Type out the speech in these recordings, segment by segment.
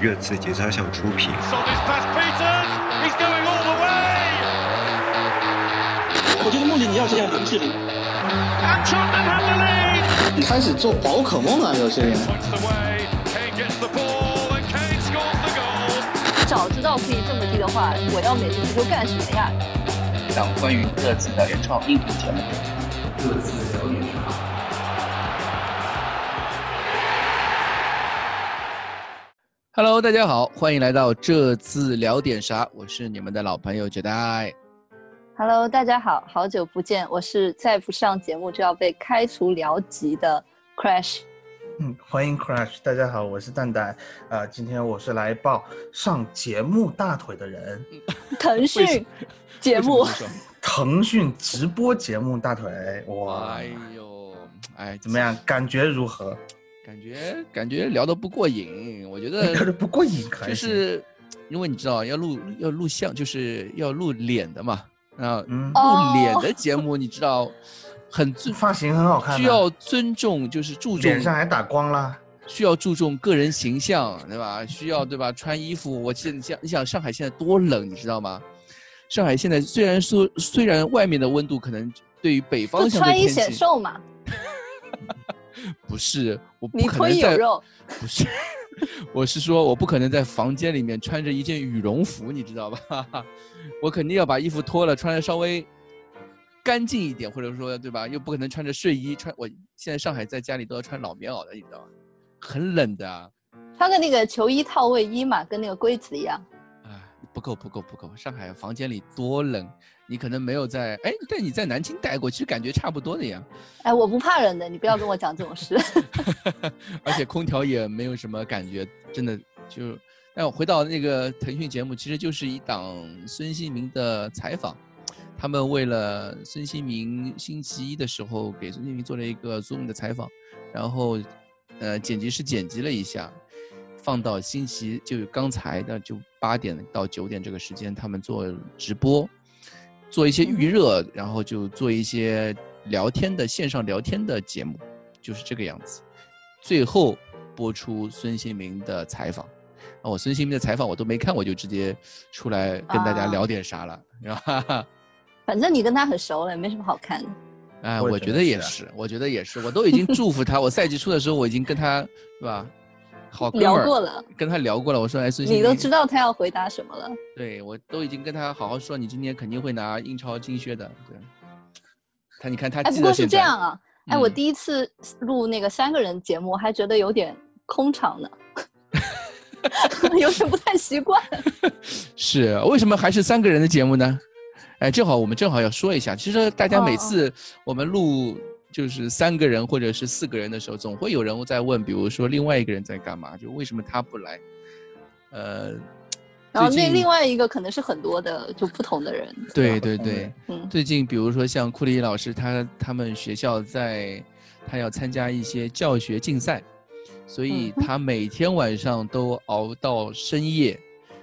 热刺节操校出品。我觉得穆里尼奥就像林志玲。开始做宝可梦了，有些人。早知道可以这么低的话，我要美国足球干什么呀？一档关于各自的原创音频节目。各自聊点啥？Hello，大家好，欢迎来到这次聊点啥，我是你们的老朋友绝代。Hello，大家好，好久不见，我是再不上节目就要被开除聊级的 Crash。嗯，欢迎 Crash，大家好，我是蛋蛋。呃，今天我是来抱上节目大腿的人。腾讯节目，腾讯直播节目大腿。哇，哎呦，哎，怎么样？感觉如何？感觉感觉聊得不过瘾，我觉得聊得不过瘾，就是因为你知道要录要录像，就是要露脸的嘛。啊，露脸的节目，你知道。很尊 发型很好看，需要尊重，就是注重脸上还打光了，需要注重个人形象，对吧？需要对吧？穿衣服，我记得你像你想上海现在多冷，你知道吗？上海现在虽然说虽然外面的温度可能对于北方穿衣显瘦嘛，不是，我你腿有肉，不是，我是说我不可能在房间里面穿着一件羽绒服，你知道吧？我肯定要把衣服脱了，穿的稍微。干净一点，或者说对吧？又不可能穿着睡衣穿。我现在上海在家里都要穿老棉袄的，你知道吗？很冷的。穿个那个球衣套卫衣嘛，跟那个龟子一样。哎，不够不够不够！上海房间里多冷，你可能没有在哎，但你在南京待过，其实感觉差不多的呀。哎，我不怕冷的，你不要跟我讲这种事。而且空调也没有什么感觉，真的就。哎，回到那个腾讯节目，其实就是一档孙兴民的采访。他们为了孙兴民星期一的时候给孙兴民做了一个 Zoom 的采访，然后，呃，剪辑师剪辑了一下，放到星期就刚才的就八点到九点这个时间，他们做直播，做一些预热，然后就做一些聊天的线上聊天的节目，就是这个样子。最后播出孙兴民的采访，啊，我孙兴民的采访我都没看，我就直接出来跟大家聊点啥了，是吧？反正你跟他很熟了，也没什么好看的。哎，我觉得也是，我觉得也是，我都已经祝福他。我赛季初的时候，我已经跟他，是吧？好聊过了，跟他聊过了。我说，哎，孙兴你都知道他要回答什么了。对，我都已经跟他好好说，你今天肯定会拿英超金靴的。对。他，你看他。哎，不过是这样啊。哎，我第一次录那个三个人节目，还觉得有点空场呢，有点不太习惯。是，为什么还是三个人的节目呢？哎，正好我们正好要说一下，其实大家每次我们录就是三个人或者是四个人的时候，总会有人在问，比如说另外一个人在干嘛，就为什么他不来？呃，然后那另外一个可能是很多的就不同的人。对对对，嗯，最近比如说像库里老师，他他们学校在，他要参加一些教学竞赛，所以他每天晚上都熬到深夜。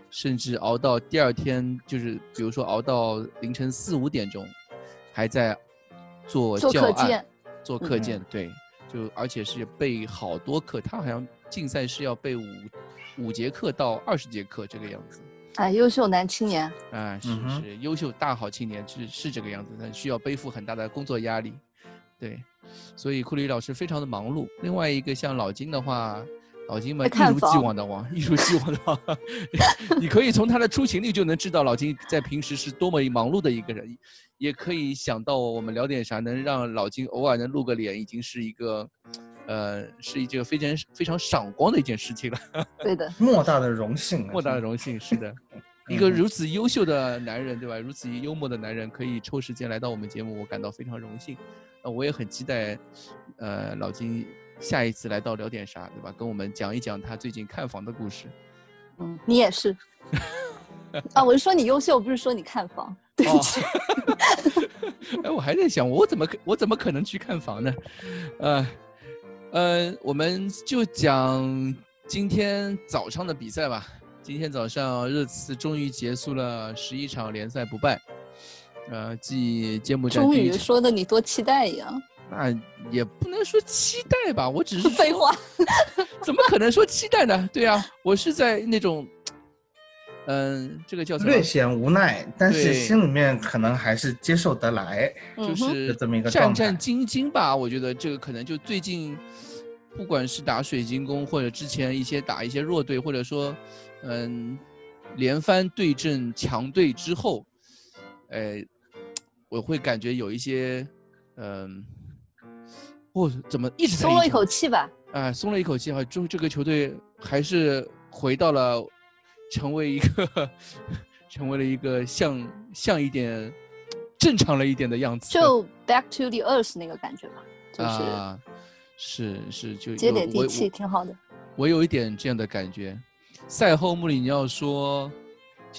甚至熬到第二天，就是比如说熬到凌晨四五点钟，还在做教案、做课件，对，就而且是备好多课。他好像竞赛是要备五五节课到二十节课这个样子。哎，优秀男青年。啊，是是优秀大好青年，是是这个样子。但需要背负很大的工作压力，对，所以库里老师非常的忙碌。另外一个像老金的话。老金嘛，一如既往的忙，一如既往的忙。你可以从他的出勤率就能知道老金在平时是多么忙碌的一个人，也可以想到我们聊点啥，能让老金偶尔能露个脸，已经是一个，呃，是一件非常非常赏光的一件事情了。对的，莫大的荣幸，莫大的荣幸，是的，一个如此优秀的男人，对吧？如此幽默的男人，可以抽时间来到我们节目，我感到非常荣幸。那我也很期待，呃，老金。下一次来到聊点啥，对吧？跟我们讲一讲他最近看房的故事。嗯，你也是。啊，我是说你优秀，不是说你看房。对不起。哎，我还在想，我怎么可我怎么可能去看房呢？呃，呃，我们就讲今天早上的比赛吧。今天早上热刺终于结束了十一场联赛不败。呃，继揭幕战。终于说的你多期待一样。那也不能说期待吧，我只是 废话，怎么可能说期待呢？对啊，我是在那种，嗯，这个叫？略显无奈，但是心里面可能还是接受得来。就是这么一个战战兢兢吧。我觉得这个可能就最近，不管是打水晶宫，或者之前一些打一些弱队，或者说，嗯，连番对阵强队之后，呃，我会感觉有一些，嗯，我怎么一直在松了一口气吧。啊，松了一口气哈，就这个球队还是回到了成为一个 成为了一个像像一点正常了一点的样子，就 back to the earth 那个感觉吧，就是啊，是是就接地气，挺好的。我有一点这样的感觉。赛后穆里尼奥说，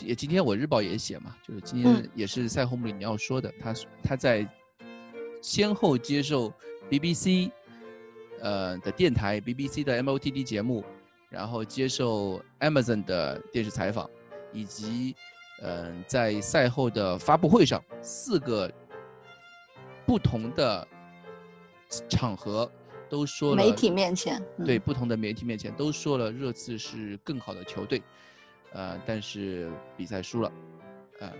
也今天我日报也写嘛，就是今天嗯也是赛后穆里尼奥说的，他他在先后接受 BBC 呃的电台、BBC 的 MOTD 节目，然后接受 Amazon 的电视采访，以及嗯、呃在赛后的发布会上，四个不同的场合都说了媒体面前，嗯对不同的媒体面前都说了热刺是更好的球队，呃，但是比赛输了，呃，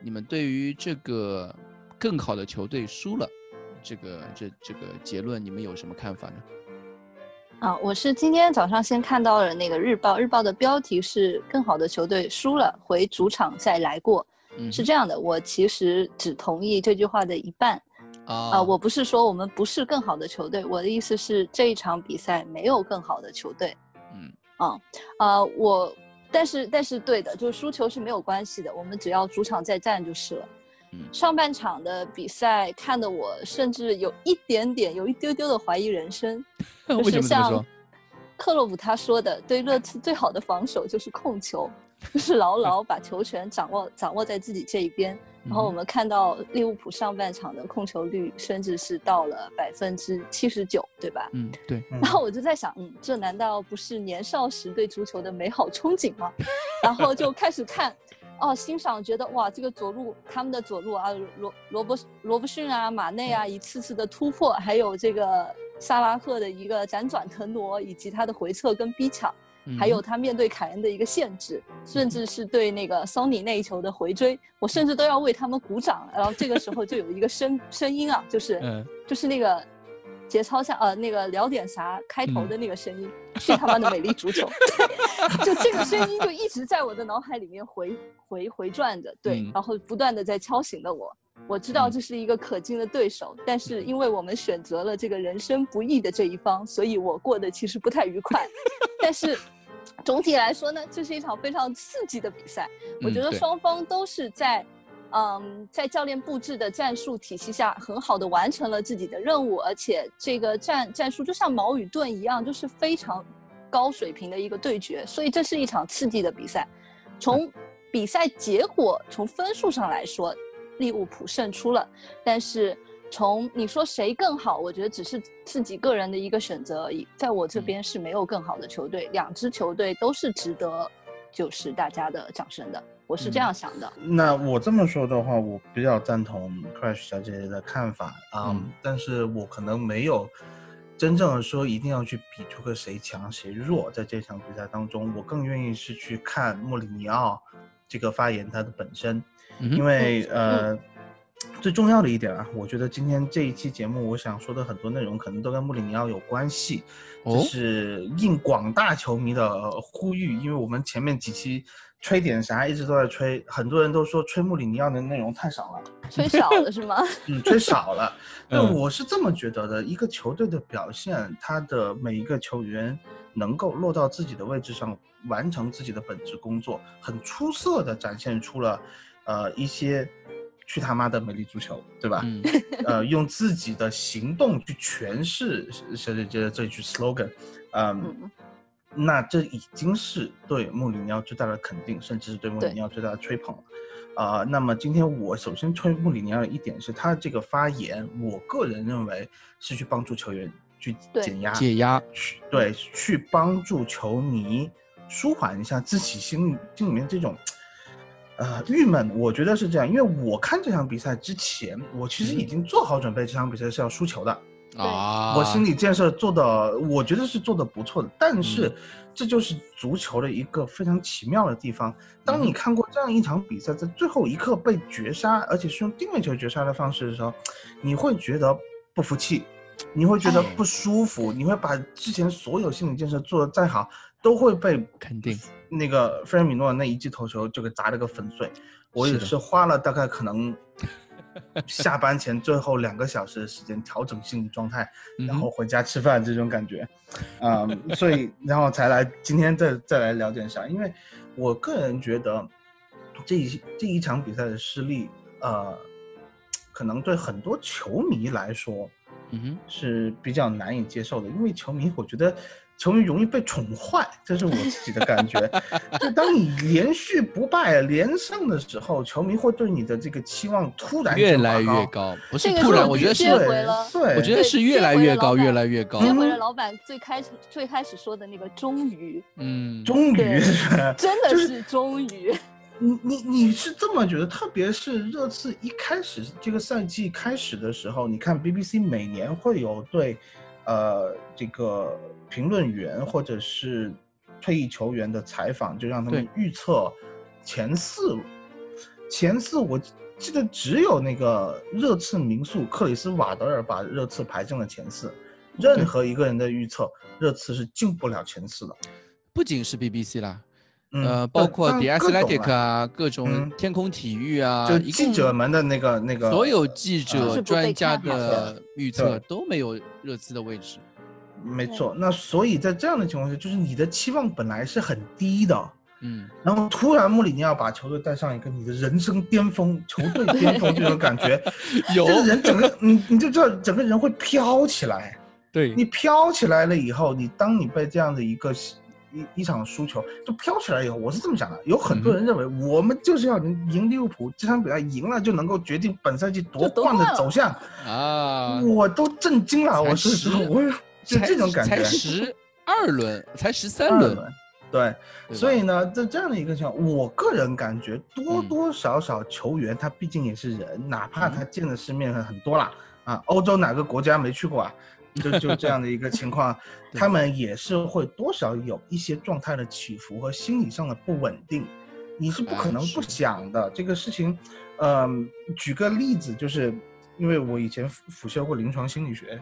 你们对于这个更好的球队输了，这个这这个结论你们有什么看法呢？啊，我是今天早上先看到了那个日报，日报的标题是“更好的球队输了，回主场再来过”，嗯是这样的。我其实只同意这句话的一半啊啊、我不是说我们不是更好的球队，我的意思是这一场比赛没有更好的球队。嗯啊啊、我但是但是对的，就是输球是没有关系的，我们只要主场再战就是了。嗯上半场的比赛看得我甚至有一点点，有一丢丢的怀疑人生。就为什是像么这么说？克洛普他说的，对热刺最好的防守就是控球，就是牢牢把球权掌握掌握在自己这一边。然后我们看到利物浦上半场的控球率甚至是到了百分之七十九，对吧？嗯，对，嗯然后我就在想，嗯，这难道不是年少时对足球的美好憧憬吗？然后就开始看，哦，欣赏，觉得哇，这个左路他们的左路啊，罗罗伯罗伯逊啊，马内啊，一次次的突破，还有这个萨拉赫的一个辗转腾挪，以及他的回撤跟逼抢，还有嗯他面对凯恩的一个限制，甚至是对那个桑尼那一球的回追，我甚至都要为他们鼓掌。然后这个时候就有一个声声音啊，就是。嗯就是那个节操下呃那个聊点啥开头嗯的那个声音，去他妈的美丽足球，对，就这个声音就一直在我的脑海里面回回回转着，对，嗯然后不断的在敲醒了我。我知道嗯这是一个可敬的对手，但是因为我们选择了这个人生不易的这一方，所以我过得其实不太愉快。但是总体来说呢，这是一场非常刺激的比赛。我觉得双方都是在，嗯，在教练布置的战术体系下，很好的完成了自己的任务，而且这个战战术就像矛与盾一样，就是非常高水平的一个对决，所以这是一场刺激的比赛。从比赛结果，从分数上来说，利物浦胜出了，但是。从你说谁更好，我觉得只是自己个人的一个选择而已。在我这嗯边是没有更好的球队，两支球队都是值得，就是大家的掌声的。我是这嗯样想的。那我这么说的话，我比较赞同 Crash 小姐姐的看法啊、嗯但是我可能没有真正的说一定要去比出个谁强谁弱，在这场比赛当中，我更愿意是去看莫里尼奥这个发言他的本身，因为呃。最重要的一点啊，我觉得今天这一期节目，我想说的很多内容可能都跟穆里尼奥有关系，哦这是应广大球迷的呼吁，因为我们前面几期吹点啥一直都在吹，很多人都说吹穆里尼奥的内容太少了，吹少了是吗？嗯，吹少了。但嗯我是这么觉得的，一个球队的表现，他的每一个球员能够落到自己的位置上，完成自己的本职工作，很出色的展现出了，呃，一些去他妈的美丽足球，对吧？嗯呃，用自己的行动去诠释小姐姐的这句 slogan，嗯，嗯，那这已经是对穆里尼奥最大的肯定，甚至是对穆里尼奥最大的吹捧了。啊、那么今天我首先吹穆里尼奥的一点是他这个发言，我个人认为是去帮助球员去对减压，解压，去对去帮助球迷舒缓一下自己心里心里面这种呃，郁闷，我觉得是这样，因为我看这场比赛之前，我其实已经做好准备，这场比赛是要输球的。啊，我心理建设做的，我觉得是做的不错的。但是，这就是足球的一个非常奇妙的地方。当你看过这样一场比赛，在最后一刻被绝杀，而且是用定位球绝杀的方式的时候，你会觉得不服气，你会觉得不舒服，你会把之前所有心理建设做的再好，都会被肯定那个费尔米诺那一记头球就给砸了个粉碎。我也是花了大概可能。下班前最后两个小时的时间调整心理状态，然后回家吃饭这种感觉，啊，所以然后才来今天再再来聊点啥？因为我个人觉得这一这一场比赛的失利，呃，可能对很多球迷来说，嗯哼，是比较难以接受的，因为球迷我觉得。球迷容易被宠坏，这是我自己的感觉。就当你连续不败、连胜的时候，球迷会对你的这个期望突然越来越高。不是突然，我觉得是对，我觉得是越来越高，越来越高。接回了老板最开始最开始说的那个终于，嗯，终于，真的是终于。你你你是这么觉得？特别是热刺一开始这个赛季开始的时候，你看 BBC 每年会有对。呃，这个评论员或者是退役球员的采访，就让他们预测前四。前四，我记得只有那个热刺名宿克里斯瓦德尔把热刺排进了前四。任何一个人的预测，热刺是进不了前四的。不仅是 BBC 啦。呃，包括 The Athletic 啊，各种天空体育啊，就记者们的那个那个，所有记者专家的预测都没有热刺的位置。没错，那所以在这样的情况下，就是你的期望本来是很低的，嗯，然后突然穆里尼奥把球队带上一个你的人生巅峰，球队巅峰这种感觉，有人整个你你就知道整个人会飘起来，对你飘起来了以后，你当你被这样的一个。一一场输球就飘起来以后，我是这么想的。有很多人认为我们就是要赢赢利物浦这场比赛，赢了就能够决定本赛季夺冠的走向啊！我都震惊了，我是我就这种感觉。才十二轮，才十三轮，对。所以呢，在这样的一个情况，我个人感觉多多少少球员他毕竟也是人，哪怕他见的世面很多啦啊，欧洲哪个国家没去过啊？就就这样的一个情况，他们也是会多少有一些状态的起伏和心理上的不稳定，你是不可能不想的这个事情。嗯，举个例子，就是因为我以前辅辅修过临床心理学，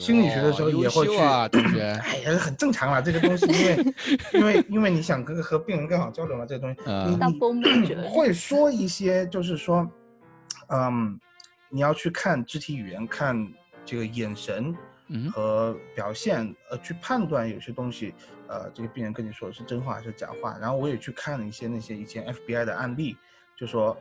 心理学的时候也会去，哎呀，很正常啦，这个东西，因为因为因为你想跟和病人更好交流嘛，这个东西，你 会说一些，就是说，嗯，你要去看肢体语言，看这个眼神。和表现，呃，去判断有些东西，呃，这个病人跟你说的是真话还是假话。然后我也去看了一些那些以前 FBI 的案例，就说，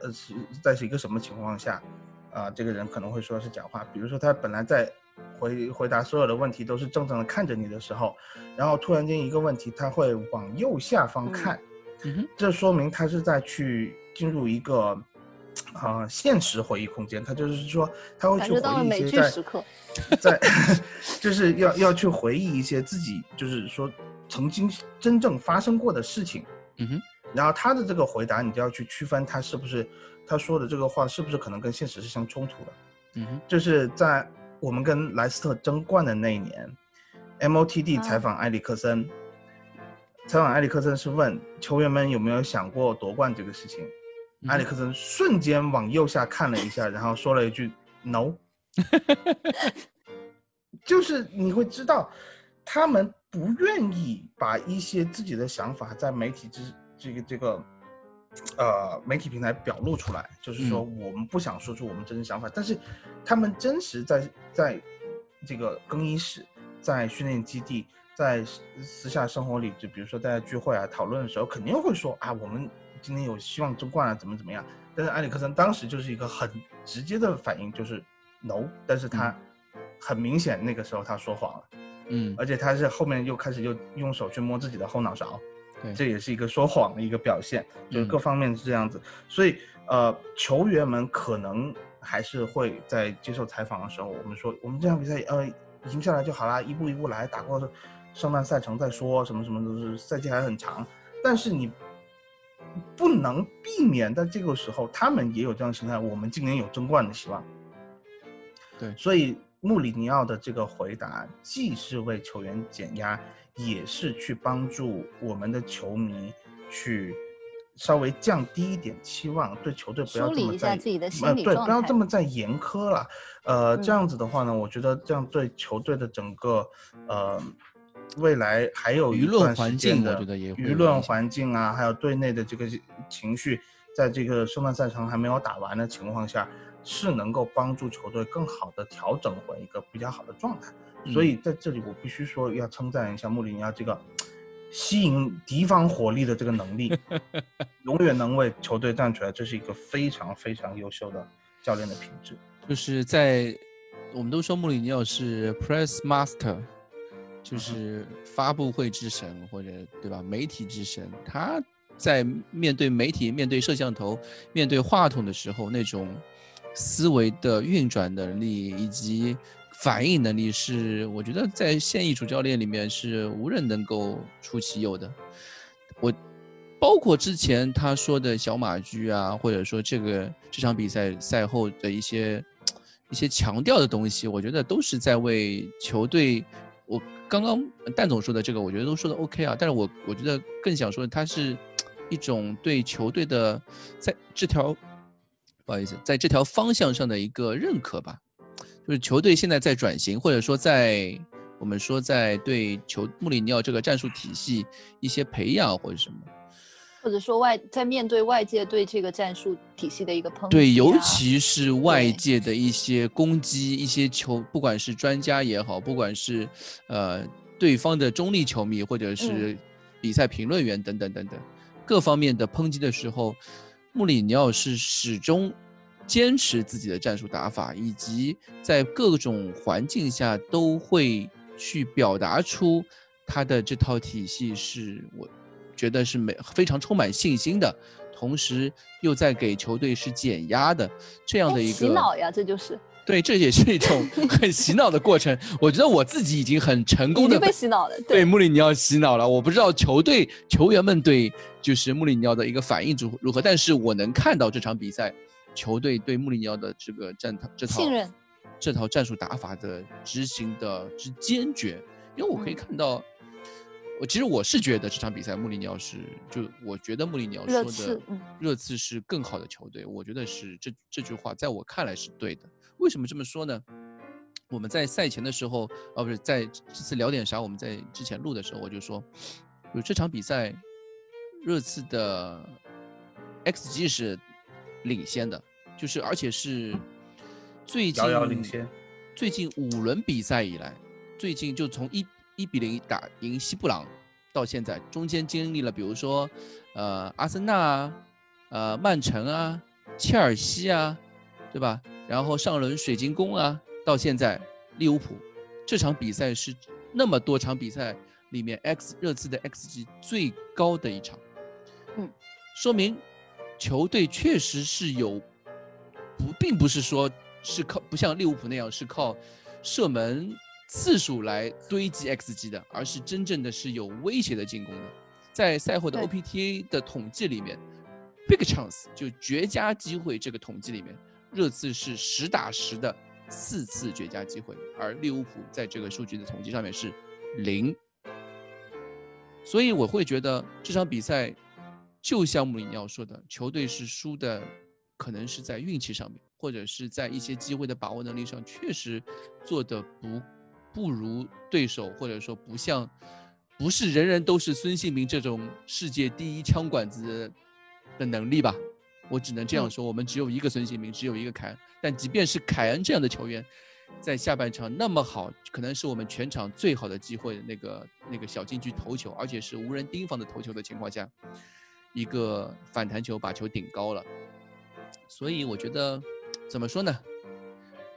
呃，是在是一个什么情况下，啊，这个人可能会说是假话。比如说他本来在回回答所有的问题都是正正的看着你的时候，然后突然间一个问题他会往右下方看，嗯这说明他是在去进入一个。啊，现实回忆空间，他就是说他会去回忆一些在在，就是要要去回忆一些自己就是说曾经真正发生过的事情。嗯哼，然后他的这个回答，你就要去区分他是不是他说的这个话是不是可能跟现实是相冲突的。嗯哼，就是在我们跟莱斯特争冠的那一年，MOTD 采访埃里克森，采访埃里克森是问球员们有没有想过夺冠这个事情。埃里克森瞬间往右下看了一下，然后说了一句 “no”，就是你会知道，他们不愿意把一些自己的想法在媒体之这个这个，呃，媒体平台表露出来，就是说我们不想说出我们真实想法，但是他们真实在在这个更衣室、在训练基地、在私下生活里，就比如说大家聚会啊、讨论的时候，肯定会说啊，我们。今天有希望争冠啊，怎么怎么样？但是埃里克森当时就是一个很直接的反应，就是 no。但是他很明显那个时候他说谎了，嗯，而且他是后面又开始又用手去摸自己的后脑勺，对，这也是一个说谎的一个表现，就是各方面是这样子。所以呃，球员们可能还是会在接受采访的时候，我们说我们这场比赛呃赢下来就好啦，一步一步来，打过圣诞赛程再说，什么什么都是赛季还很长，但是你。不能避免在这个时候，他们也有这样的心态，我们今年有争冠的希望。对所以穆里尼奥的这个回答，既是为球员减压，也是去帮助我们的球迷去稍微降低一点期望，对球队不要梳理一下这么在自己的心呃对，不要这么再严苛了。呃，这嗯样子的话呢，我觉得这样对球队的整个呃未来还有舆论环境的舆论环境啊，还有队内的这个情绪，在这个圣诞赛程还没有打完的情况下，是能够帮助球队更好的调整回一个比较好的状态。所以在这里，我必须说要称赞一下穆里尼奥这个吸引敌方火力的这个能力，永远能为球队站出来，这是一个非常非常优秀的教练的品质。就是在我们都说穆里尼奥是 press master，就是发布会之神或者对吧？媒体之神，他在面对媒体、面对摄像头、面对话筒的时候，那种思维的运转能力以及反应能力，是我觉得在现役主教练里面是无人能够出其右的。我包括之前他说的小马驹啊，或者说这个这场比赛赛后的一些一些强调的东西，我觉得都是在为球队。我刚刚蛋总说的这个，我觉得都说的 OK 啊，但是我我觉得更想说的，它是一种对球队的在这条不好意思，在这条方向上的一个认可吧。就是球队现在在转型，或者说在我们说在对球穆里尼奥这个战术体系一些培养或者什么。或者说外在面对外界对这个战术体系的一个抨击、啊，对，尤其是外界的一些攻击，一些球，不管是专家也好，不管是呃对方的中立球迷，或者是比赛评论员等等等等，各方面的抨击的时候，穆里尼奥是始终坚持自己的战术打法，以及在各种环境下都会去表达出他的这套体系是我觉得是没非常充满信心的，同时又在给球队是减压的这样的一个洗脑呀，这就是对，这也是一种 很洗脑的过程。我觉得我自己已经很成功的被洗脑了。对穆里尼奥洗脑了。我不知道球队球员们对就是穆里尼奥的一个反应如如何，但是我能看到这场比赛球队对穆里尼奥的这个战套这套信任这套战术打法的执行的之坚决，因为我可以嗯看到。我其实我是觉得这场比赛穆里尼奥是，就我觉得穆里尼奥说的热刺是更好的球队，我觉得是这这句话在我看来是对的。为什么这么说呢？我们在赛前的时候，哦不是在这次聊点啥？我们在之前录的时候我就说，有这场比赛，热刺的 xG 是领先的，就是而且是最近遥遥领先。最近五轮比赛以来，最近就从一一比零打赢西布朗到现在，中间经历了比如说，呃，阿森纳啊，呃，曼城啊，切尔西啊，对吧？然后上轮水晶宫啊，到现在利物浦，这场比赛是那么多场比赛里面 X 热刺的 xG 最高的一场，嗯，说明球队确实是有不，并不是说是靠不像利物浦那样是靠射门次数来堆积 xG 的，而是真正的是有威胁的进攻的。在赛后的 OPTA 的统计里面，big chance 就绝佳机会这个统计里面，热刺是实打实的四次绝佳机会，而利物浦在这个数据的统计上面是零。所以我会觉得这场比赛，就像穆里尼奥说的，球队是输的，可能是在运气上面，或者是在一些机会的把握能力上，确实做的不不如对手，或者说不像，不是人人都是孙兴民这种世界第一枪管子的能力吧。我只能这样嗯说，我们只有一个孙兴民，只有一个凯恩。但即便是凯恩这样的球员，在下半场那么好，可能是我们全场最好的机会的那个那个小禁区头球，而且是无人盯防的头球的情况下，一个反弹球把球顶高了。所以我觉得，怎么说呢？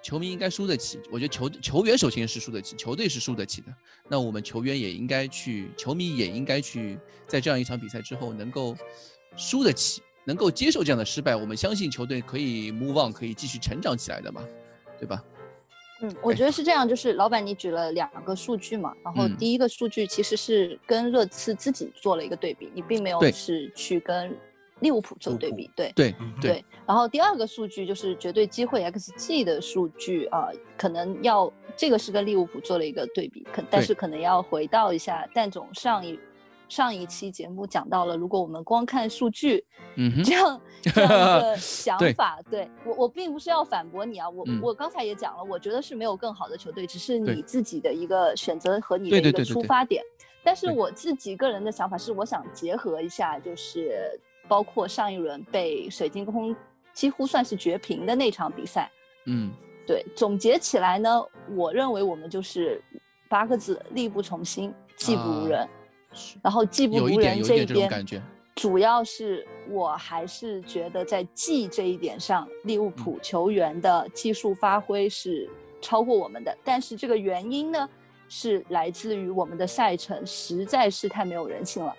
球迷应该输得起，我觉得球球员首先是输得起，球队是输得起的。那我们球员也应该去，球迷也应该去，在这样一场比赛之后能够输得起，能够接受这样的失败。我们相信球队可以 move on，可以继续成长起来的嘛，对吧？嗯，我觉得是这样，就是老板你举了两个数据嘛，然后嗯。第一个数据其实是跟热刺自己做了一个对比，你并没有是去跟利物浦做对比，对。对嗯对。对，然后第二个数据就是绝对机会 XG 的数据啊、可能要这个是跟利物浦做了一个对比，可但是可能要回到一下蛋总上一上一期节目讲到了，如果我们光看数据，嗯哼这样这样一个 想法，对我我并不是要反驳你啊，我、嗯我刚才也讲了，我觉得是没有更好的球队，只是你自己的一个选择和你的一个出发点。但是我自己个人的想法是，我想结合一下，就是包括上一轮被水晶宫几乎算是绝平的那场比赛，嗯对，总结起来呢，我认为我们就是八个字：力不从心，技不如啊人。是然后技不如人这一边，感觉主要是我还是觉得在技这一点上，利物浦球员的技术发挥是超过我们的。但是这个原因呢，是来自于我们的赛程实在是太没有人性了。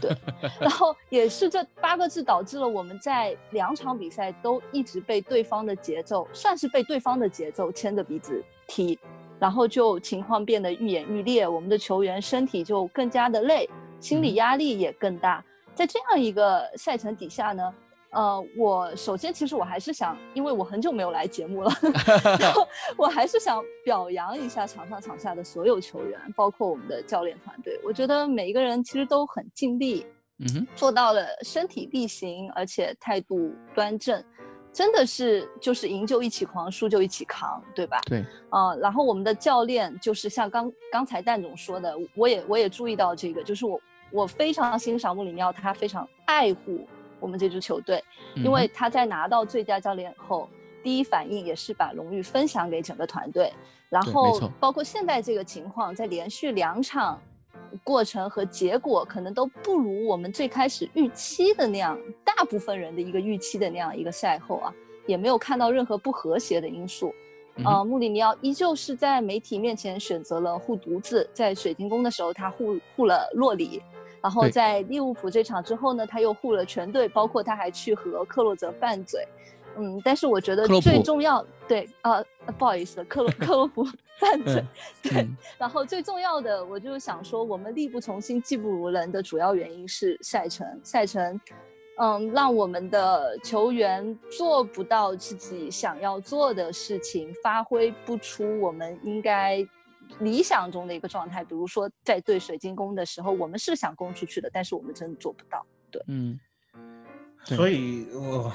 对，然后也是这八个字导致了我们在两场比赛都一直被对方的节奏，算是被对方的节奏牵着鼻子踢，然后就情况变得愈演愈烈，我们的球员身体就更加的累，心理嗯压力也更大。在这样一个赛程底下呢，呃，我首先其实我还是想，因为我很久没有来节目了，然后我还是想表扬一下场上场下的所有球员，包括我们的教练团队。我觉得每一个人其实都很尽力，嗯哼做到了身体力行，而且态度端正，真的是就是赢就一起狂，输就一起扛，对吧？对啊、然后我们的教练就是像刚刚才蛋总说的，我也我也注意到这个，就是我我非常欣赏穆里尼奥，他非常爱护我们这支球队，因为他在拿到最佳教练后，第一反应也是把荣誉分享给整个团队，然后包括现在这个情况，在连续两场过程和结果可能都不如我们最开始预期的那样，大部分人的一个预期的那样一个赛后啊，也没有看到任何不和谐的因素。嗯呃，穆里尼奥依旧是在媒体面前选择了护犊子，在水晶宫的时候他护护了洛里，然后在利物浦这场之后呢，他又护了全队，包括他还去和克洛泽拌嘴。嗯，但是我觉得最重要，对，呃，不好意思，克洛 克洛普 拌嘴，嗯对。嗯然后最重要的，我就是想说，我们力不从心，技不如人的主要原因是赛程，赛程，嗯，让我们的球员做不到自己想要做的事情，发挥不出我们应该理想中的一个状态。比如说，在对水晶宫的时候，我们是想攻出去的，但是我们真的做不到。对嗯对所以我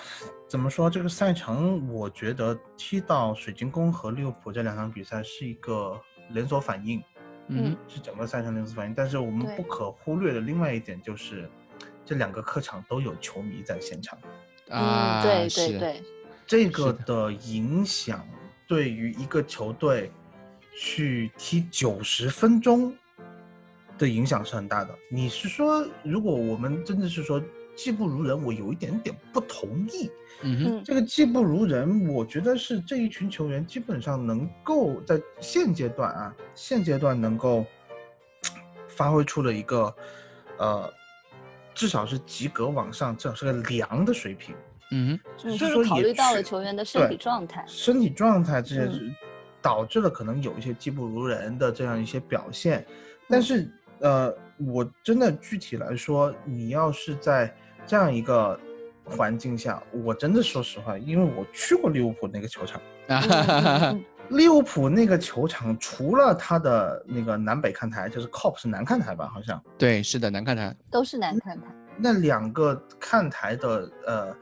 怎么说这个赛程？我觉得踢到水晶宫和利物浦这两场比赛是一个连锁反应，嗯是整个赛程连锁反应。但是我们不可忽略的另外一点就是，这两个客场都有球迷在现场，啊嗯，对对是对，这个的的影响对于一个球队去踢九十分钟的影响是很大的。你是说，如果我们真的是说技不如人，我有一点点不同意。嗯哼嗯这个技不如人，我觉得是这一群球员基本上能够在现阶段啊，现阶段能够发挥出了一个呃，至少是及格往上，至少是个良的水平。嗯哼嗯，是说就是考虑到了球员的身体状态。身体状态这些导致了可能有一些技不如人的这样一些表现，但是呃，我真的具体来说，你要是在这样一个环境下，我真的说实话，因为我去过利物浦那个球场，啊。嗯哈哈哈哈嗯利物浦那个球场除了它的那个南北看台，就是 COP 是南看台吧，好像。对是的南看台。都是南看台。那两个看台的呃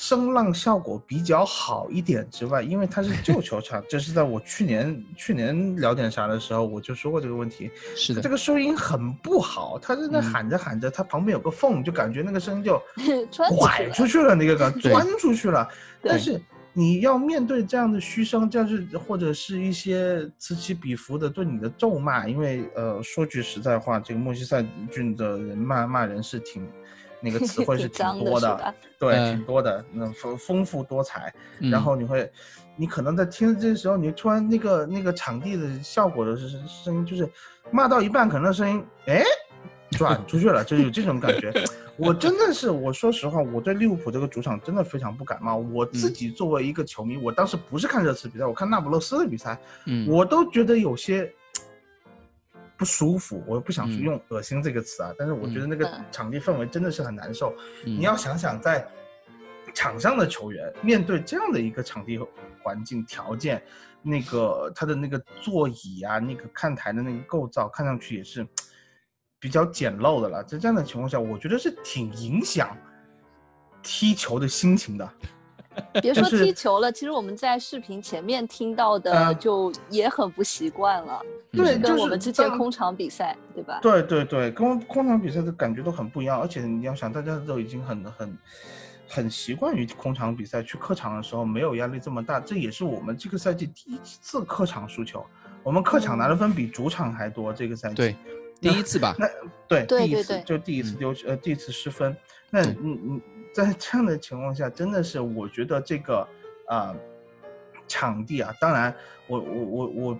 声浪效果比较好一点之外，因为它是 旧球场，这是在我去年去年聊点啥的时候我就说过这个问题，是的。这个收音很不好，它在那嗯。喊着喊着，它旁边有个缝，就感觉那个声音就 穿出去了。拐出去了，那个感对。钻出去了。但是你要面对这样的嘘声，这样是或者是一些此起彼伏的对你的咒骂，因为呃，说句实在话，这个莫西塞郡的人骂骂人是挺。那个词汇是 挺多的，对，嗯挺多的，那丰丰富多彩。嗯然后你会，你可能在听这时候，你突然那个那个场地的效果的声声音，就是骂到一半，可能声音哎转出去了，就有这种感觉。我真的是，我说实话，我对利物浦这个主场真的非常不感冒。我自嗯己作为一个球迷，我当时不是看热刺比赛，我看那不勒斯的比赛，嗯我都觉得有些不舒服，我不想去嗯用恶心这个词啊，但是我觉得那个嗯场地氛围真的是很难受。嗯你要想想，在场上的球员面对这样的一个场地环境条件，那个他的那个座椅啊，那个看台的那个构造，看上去也是比较简陋的了。在这样的情况下，我觉得是挺影响踢球的心情的。别说踢球了，其实我们在视频前面听到的呃就也很不习惯了，对，跟就是我们之前空场比赛，对吧？对对对，跟空场比赛的感觉都很不一样，而且你要想，大家都已经很很很习惯于空场比赛，去客场的时候没有压力这么大，这也是我们这个赛季第一次客场输球，我们客场拿的分比主场还多，这个赛季。对，第一次吧，那对第一次对对对就第一次嗯。丢呃第一次失分，那对。你你在这样的情况下，真的是我觉得这个啊、场地啊，当然我我我我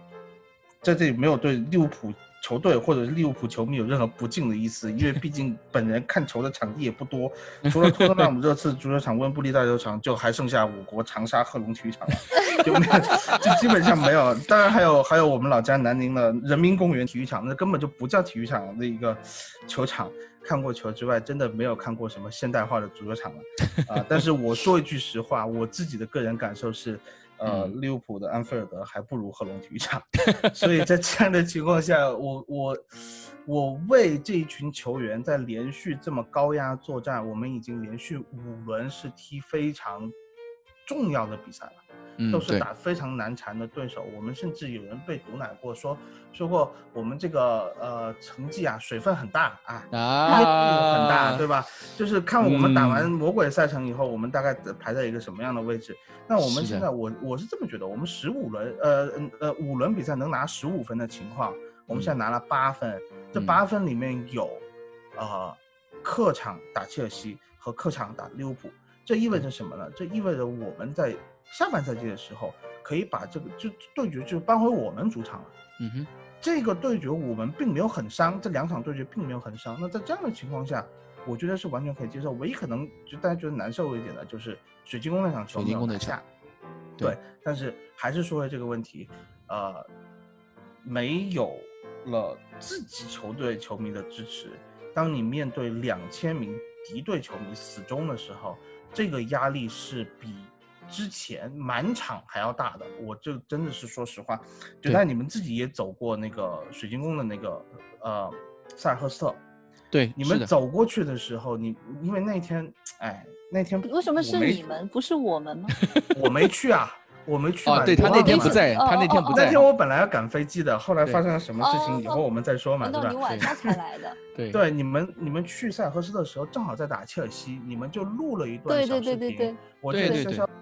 在这里没有对利物浦球队或者是利物浦球迷有任何不敬的意思，因为毕竟本人看球的场地也不多，除了托特纳姆热刺足球场、温布利大球场，就还剩下我国长沙贺龙体育场了，就没有，就基本上没有。当然还有还有我们老家南宁的人民公园体育场，那根本就不叫体育场的一个球场。看过球之外，真的没有看过什么现代化的足球场了啊、但是我说一句实话，我自己的个人感受是，呃，嗯利物浦的安菲尔德还不如贺龙体育场。所以在这样的情况下，我我我为这一群球员在连续这么高压作战，我们已经连续五轮是踢非常重要的比赛了。嗯，都是，打非常难缠的对手。我们甚至有人被毒奶过，说说过我们这个呃成绩啊水分很大啊，很大，啊，对吧？就是看我们打完嗯魔鬼赛程以后，我们大概排在一个什么样的位置。那我们现在我我是这么觉得，我们十五轮呃嗯呃五轮比赛能拿十五分的情况，我们现在拿了八分，这嗯八分里面有呃客场打切尔西和客场打利物浦。这意味着什么呢？这意味着我们在下半赛季的时候，可以把这个就对决就搬回我们主场了。嗯哼，这个对决我们并没有很伤，这两场对决并没有很伤。那在这样的情况下，我觉得是完全可以接受。唯一可能就大家觉得难受一点的，就是水晶宫那场球没有水晶宫那场拿下。对对，但是还是说回这个问题，呃，没有了自己球队球迷的支持，当你面对两千名敌对球迷死忠的时候，这个压力是比之前满场还要大的。我就真的是说实话，就对在你们自己也走过那个水晶宫的那个呃萨尔赫斯特，对，你们走过去的时候，你因为那天，哎，那天为什么是你们，不是我们吗？我没去啊，我没去哦，嘛。对他那天不在，哦他那天哦不在那天，我本来要赶飞机的，后来发生了什么事情以后哦我们再说嘛，哦对吧？那你晚上才来的。对对，你们你们去塞尔赫斯的时候正好在打切尔西，你们就录了一段小视频，对对对对，我这个小对对对小的，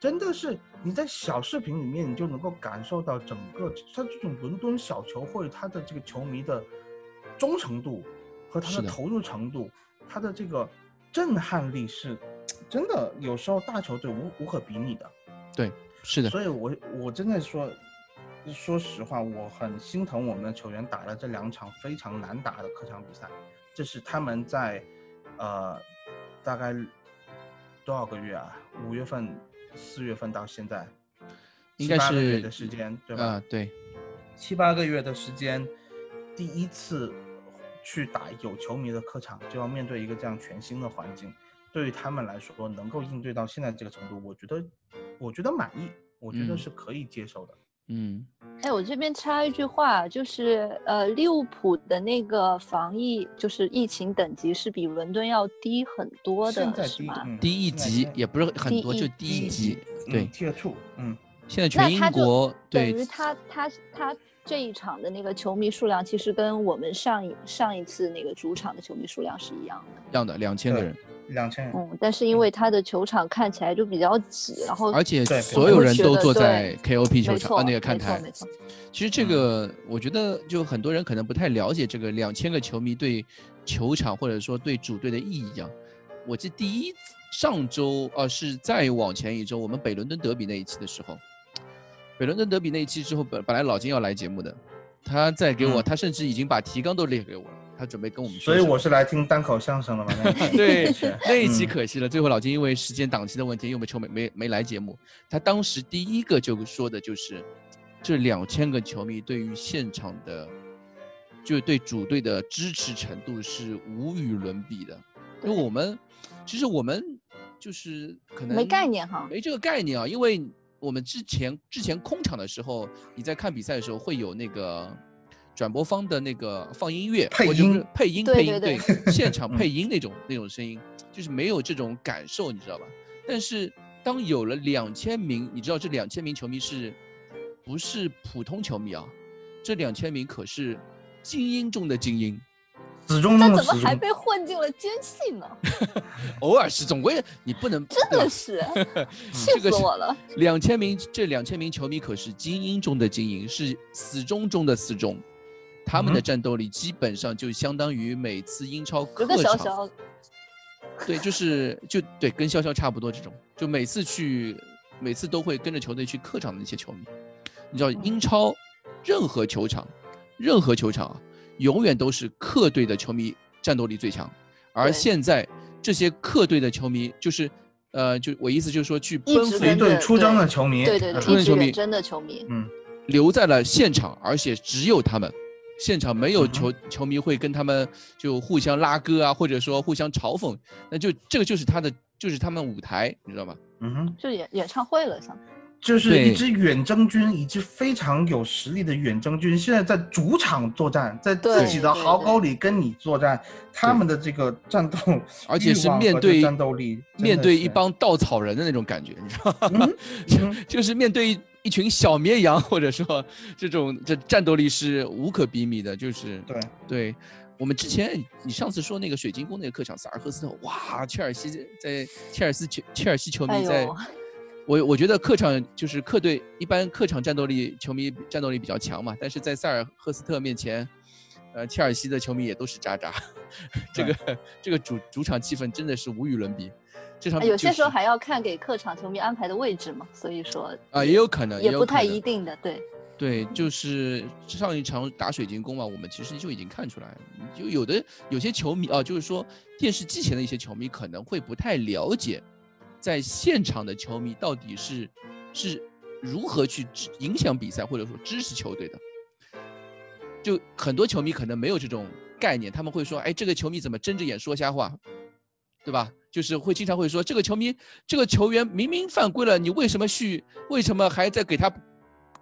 真的是你在小视频里面，你就能够感受到整个他这种伦敦小球会他的这个球迷的忠诚度和他的投入程度，他的这个震撼力是真的，有时候大球队无无可比拟的。对，是的，所以我我真的说，说实话，我很心疼我们的球员打了这两场非常难打的客场比赛，这是他们在呃大概多少个月啊？五月份、四月份到现在，七应该是八个月的时间，对吧？啊，对，七八个月的时间，第一次去打有球迷的客场，就要面对一个这样全新的环境，对于他们来说，能够应对到现在这个程度，我觉得，我觉得满意，我觉得嗯是可以接受的。嗯，哎，我这边插一句话，就是呃，利物浦的那个防疫就是疫情等级是比伦敦要低很多现在的，是吗？第嗯第一级也不是很多，就低一级，嗯对，，Tier Two，嗯，现在全英那他就国等对于他他他这一场的那个球迷数量，其实跟我们上一上一次那个主场的球迷数量是一样的。一样的两千个人，两千人，嗯，但是因为他的球场看起来就比较挤，然后而且所有人都坐在 KOP 球场啊那个看台没错没。错，其实这个我觉得就很多人可能不太了解这个两千个球迷对球场或者说对主队的意义啊。我记第一上周啊是再往前一周，我们北伦敦德比那一期的时候，北伦敦德比那一期之后，本本来老金要来节目的，他在给我，嗯他甚至已经把提纲都列给我了，他准备跟我们说所以我是来听单口相声的嘛。那一期 对 那一期嗯可惜了，最后老金因为时间档期的问题，因为我们球没没没来节目。他当时第一个就说的就是，这两千个球迷对于现场的就对主队的支持程度是无与伦比的。因为我们其实我们就是可能没概念哈。没这个概念啊，因为我们之前之前空场的时候，你在看比赛的时候会有那个转播方的那个放音乐，配音配音对配音对对，现场嗯配音那种那种声音，就是没有这种感受，你知道吧？但是当有了两千名，你知道这两千名球迷是不是普通球迷啊？这两千名可是精英中的精英，始终那。怎么还被混进了奸细呢？偶尔是总归你不能 真的是，气这个是死我了！两千名，这两千名球迷可是精英中的精英，是死忠中的死忠。他们的嗯战斗力基本上就相当于每次英超客场，小。对，就是就对，跟潇潇差不多这种，就每次去，每次都会跟着球队去客场的那些球迷。你知道英超任何球场，任何球场啊，永远都是客队的球迷战斗力最强，而现在这些客队的球迷就是。呃，就我意思就是说，去一奔赴出征的球迷，对对出征球迷一直远征的球迷，嗯，留在了现场，而且只有他们，现场没有球、球迷会跟他们就互相拉歌啊，或者说互相嘲讽，那就这个就是他的，就是他们舞台，你知道吗？嗯哼，就演演唱会了，像就是一支远征军，一支非常有实力的远征军，现在在主场作战，在自己的壕沟里跟你作战，他们的这个战斗，而且是面对战斗力，面对一帮稻草人的那种感觉，你知道吗？嗯 就是面对一一群小绵羊，或者说这种这战斗力是无可比拟的，就是对，对。我们之前，你上次说那个水晶宫那个客场萨尔赫斯特，哇，切尔西在切尔西球切尔西球哎迷在呦，我我觉得客场就是客队一般客场战斗力球迷战斗力比较强嘛，但是在塞尔赫斯特面前，呃，切尔西的球迷也都是渣渣，这个这个主主场气氛真的是无与伦比。这场哎有些时候还要看给客场球迷安排的位置嘛，所以说啊也有可能，也不太一定的，对，对，就是上一场打水晶宫嘛，我们其实就已经看出来，就有的有些球迷啊，就是说电视机前的一些球迷可能会不太了解，在现场的球迷到底是是如何去影响比赛或者说支持球队的。就很多球迷可能没有这种概念，他们会说，哎，这个球迷怎么睁着眼说瞎话，对吧？就是会经常会说，这个球迷这个球员明明犯规了，你为什么去？为什么还在给他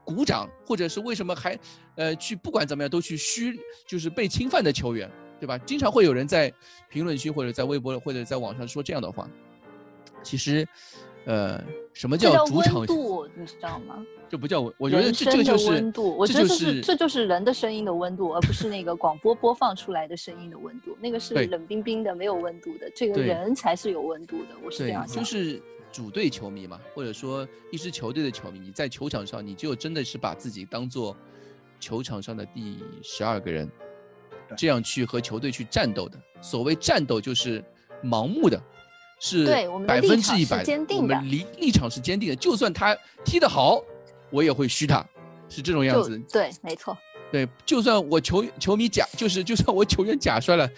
鼓掌？或者是为什么还呃去不管怎么样都去嘘，就是被侵犯的球员，对吧？经常会有人在评论区或者在微博或者在网上说这样的话。其实，呃，什么叫主场温？度，你知道吗？这不叫温，我觉得这这就是温度，我觉得这是这就是人的声音的温度，而不是那个广播播放出来的声音的温度，那个是冷冰冰的，没有温度的。这个人才是有温度的，我是这样，想。就是主队球迷嘛，或者说一支球队的球迷，你在球场上，你就真的是把自己当做球场上的第十二个人，这样去和球队去战斗的。所谓战斗，就是盲目的，是百分之一百，我们立立场是坚定的，就算他踢得好，我也会嘘他，是这种样子。对，没错。对，就算我球球迷假，就是就算我球员假摔了，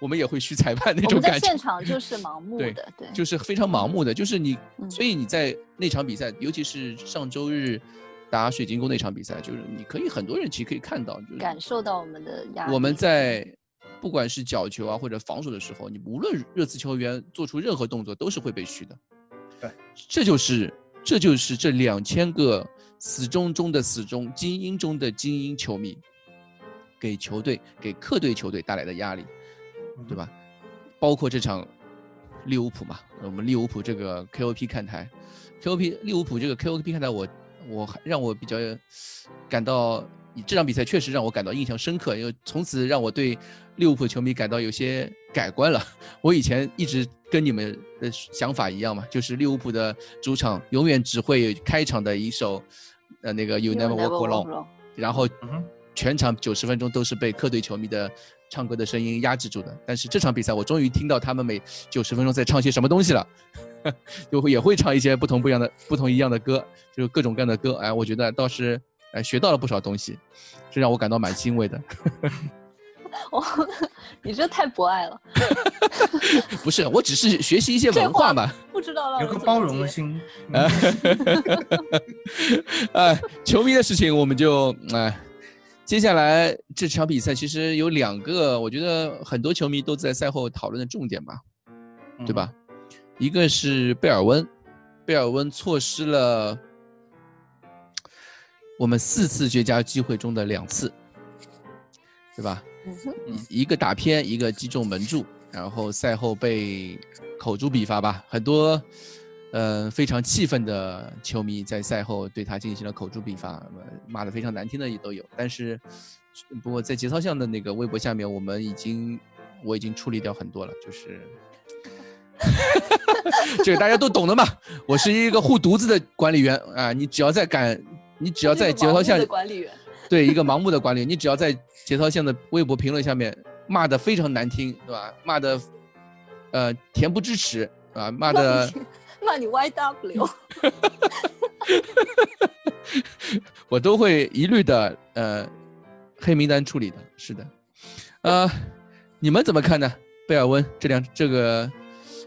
我们也会嘘裁判那种感觉。现场 就是盲目对的，对，就是非常盲目的，就是你，嗯所以你在那场比赛，尤其是上周日打水晶宫那场比赛，就是你可以很多人其实可以看到，就是感受到我们的压力。我们在不管是角球啊或者防守的时候，你无论热刺球员做出任何动作，都是会被嘘的。对，这就是这就是这两千个死忠中的死忠、精英中的精英球迷，给球队、给客队球队带来的压力。对吧？包括这场利物浦嘛，我们利物浦这个 KOP 看台，KOP 利物浦这个 KOP 看台我，我还让我比较感到这场比赛确实让我感到印象深刻，因为从此让我对利物浦球迷感到有些改观了。我以前一直跟你们的想法一样嘛，就是利物浦的主场永远只会开场的一首呃那个 You Never Walk Alone，然后全场九十分钟都是被客队球迷的唱歌的声音压制住的。但是这场比赛，我终于听到他们每九十分钟在唱些什么东西了，就会也会唱一些不同不一样的、不同一样的歌，就是各种各样的歌。哎，我觉得倒是哎学到了不少东西，这让我感到蛮欣慰的。哦，你这太博爱了，不是，我只是学习一些文化嘛。不知道了有个包容。心。哎，球迷的事情我们就哎接下来这场比赛其实有两个，我觉得很多球迷都在赛后讨论的重点吧，对吧？一个是贝尔温，贝尔温错失了我们四次绝佳机会中的两次，对吧？嗯，一个打偏，一个击中门柱，然后赛后被口诛笔伐吧，很多。呃，非常气愤的球迷在赛后对他进行了口诛笔伐，呃骂的非常难听的也都有。但是，不过在节操项的那个微博下面，我们已经我已经处理掉很多了，就是，这个大家都懂的嘛。我是一个护犊子的管理员啊，你只要再敢，你只要在节操项的管理员，对一个盲目的管理，你只要在节操线的微博评论下面骂的非常难听，对吧？骂的，呃，恬不知耻啊，骂的。骂你 YW，我都会一律的呃黑名单处理的。是的，呃，你们怎么看呢？贝尔温这两这个，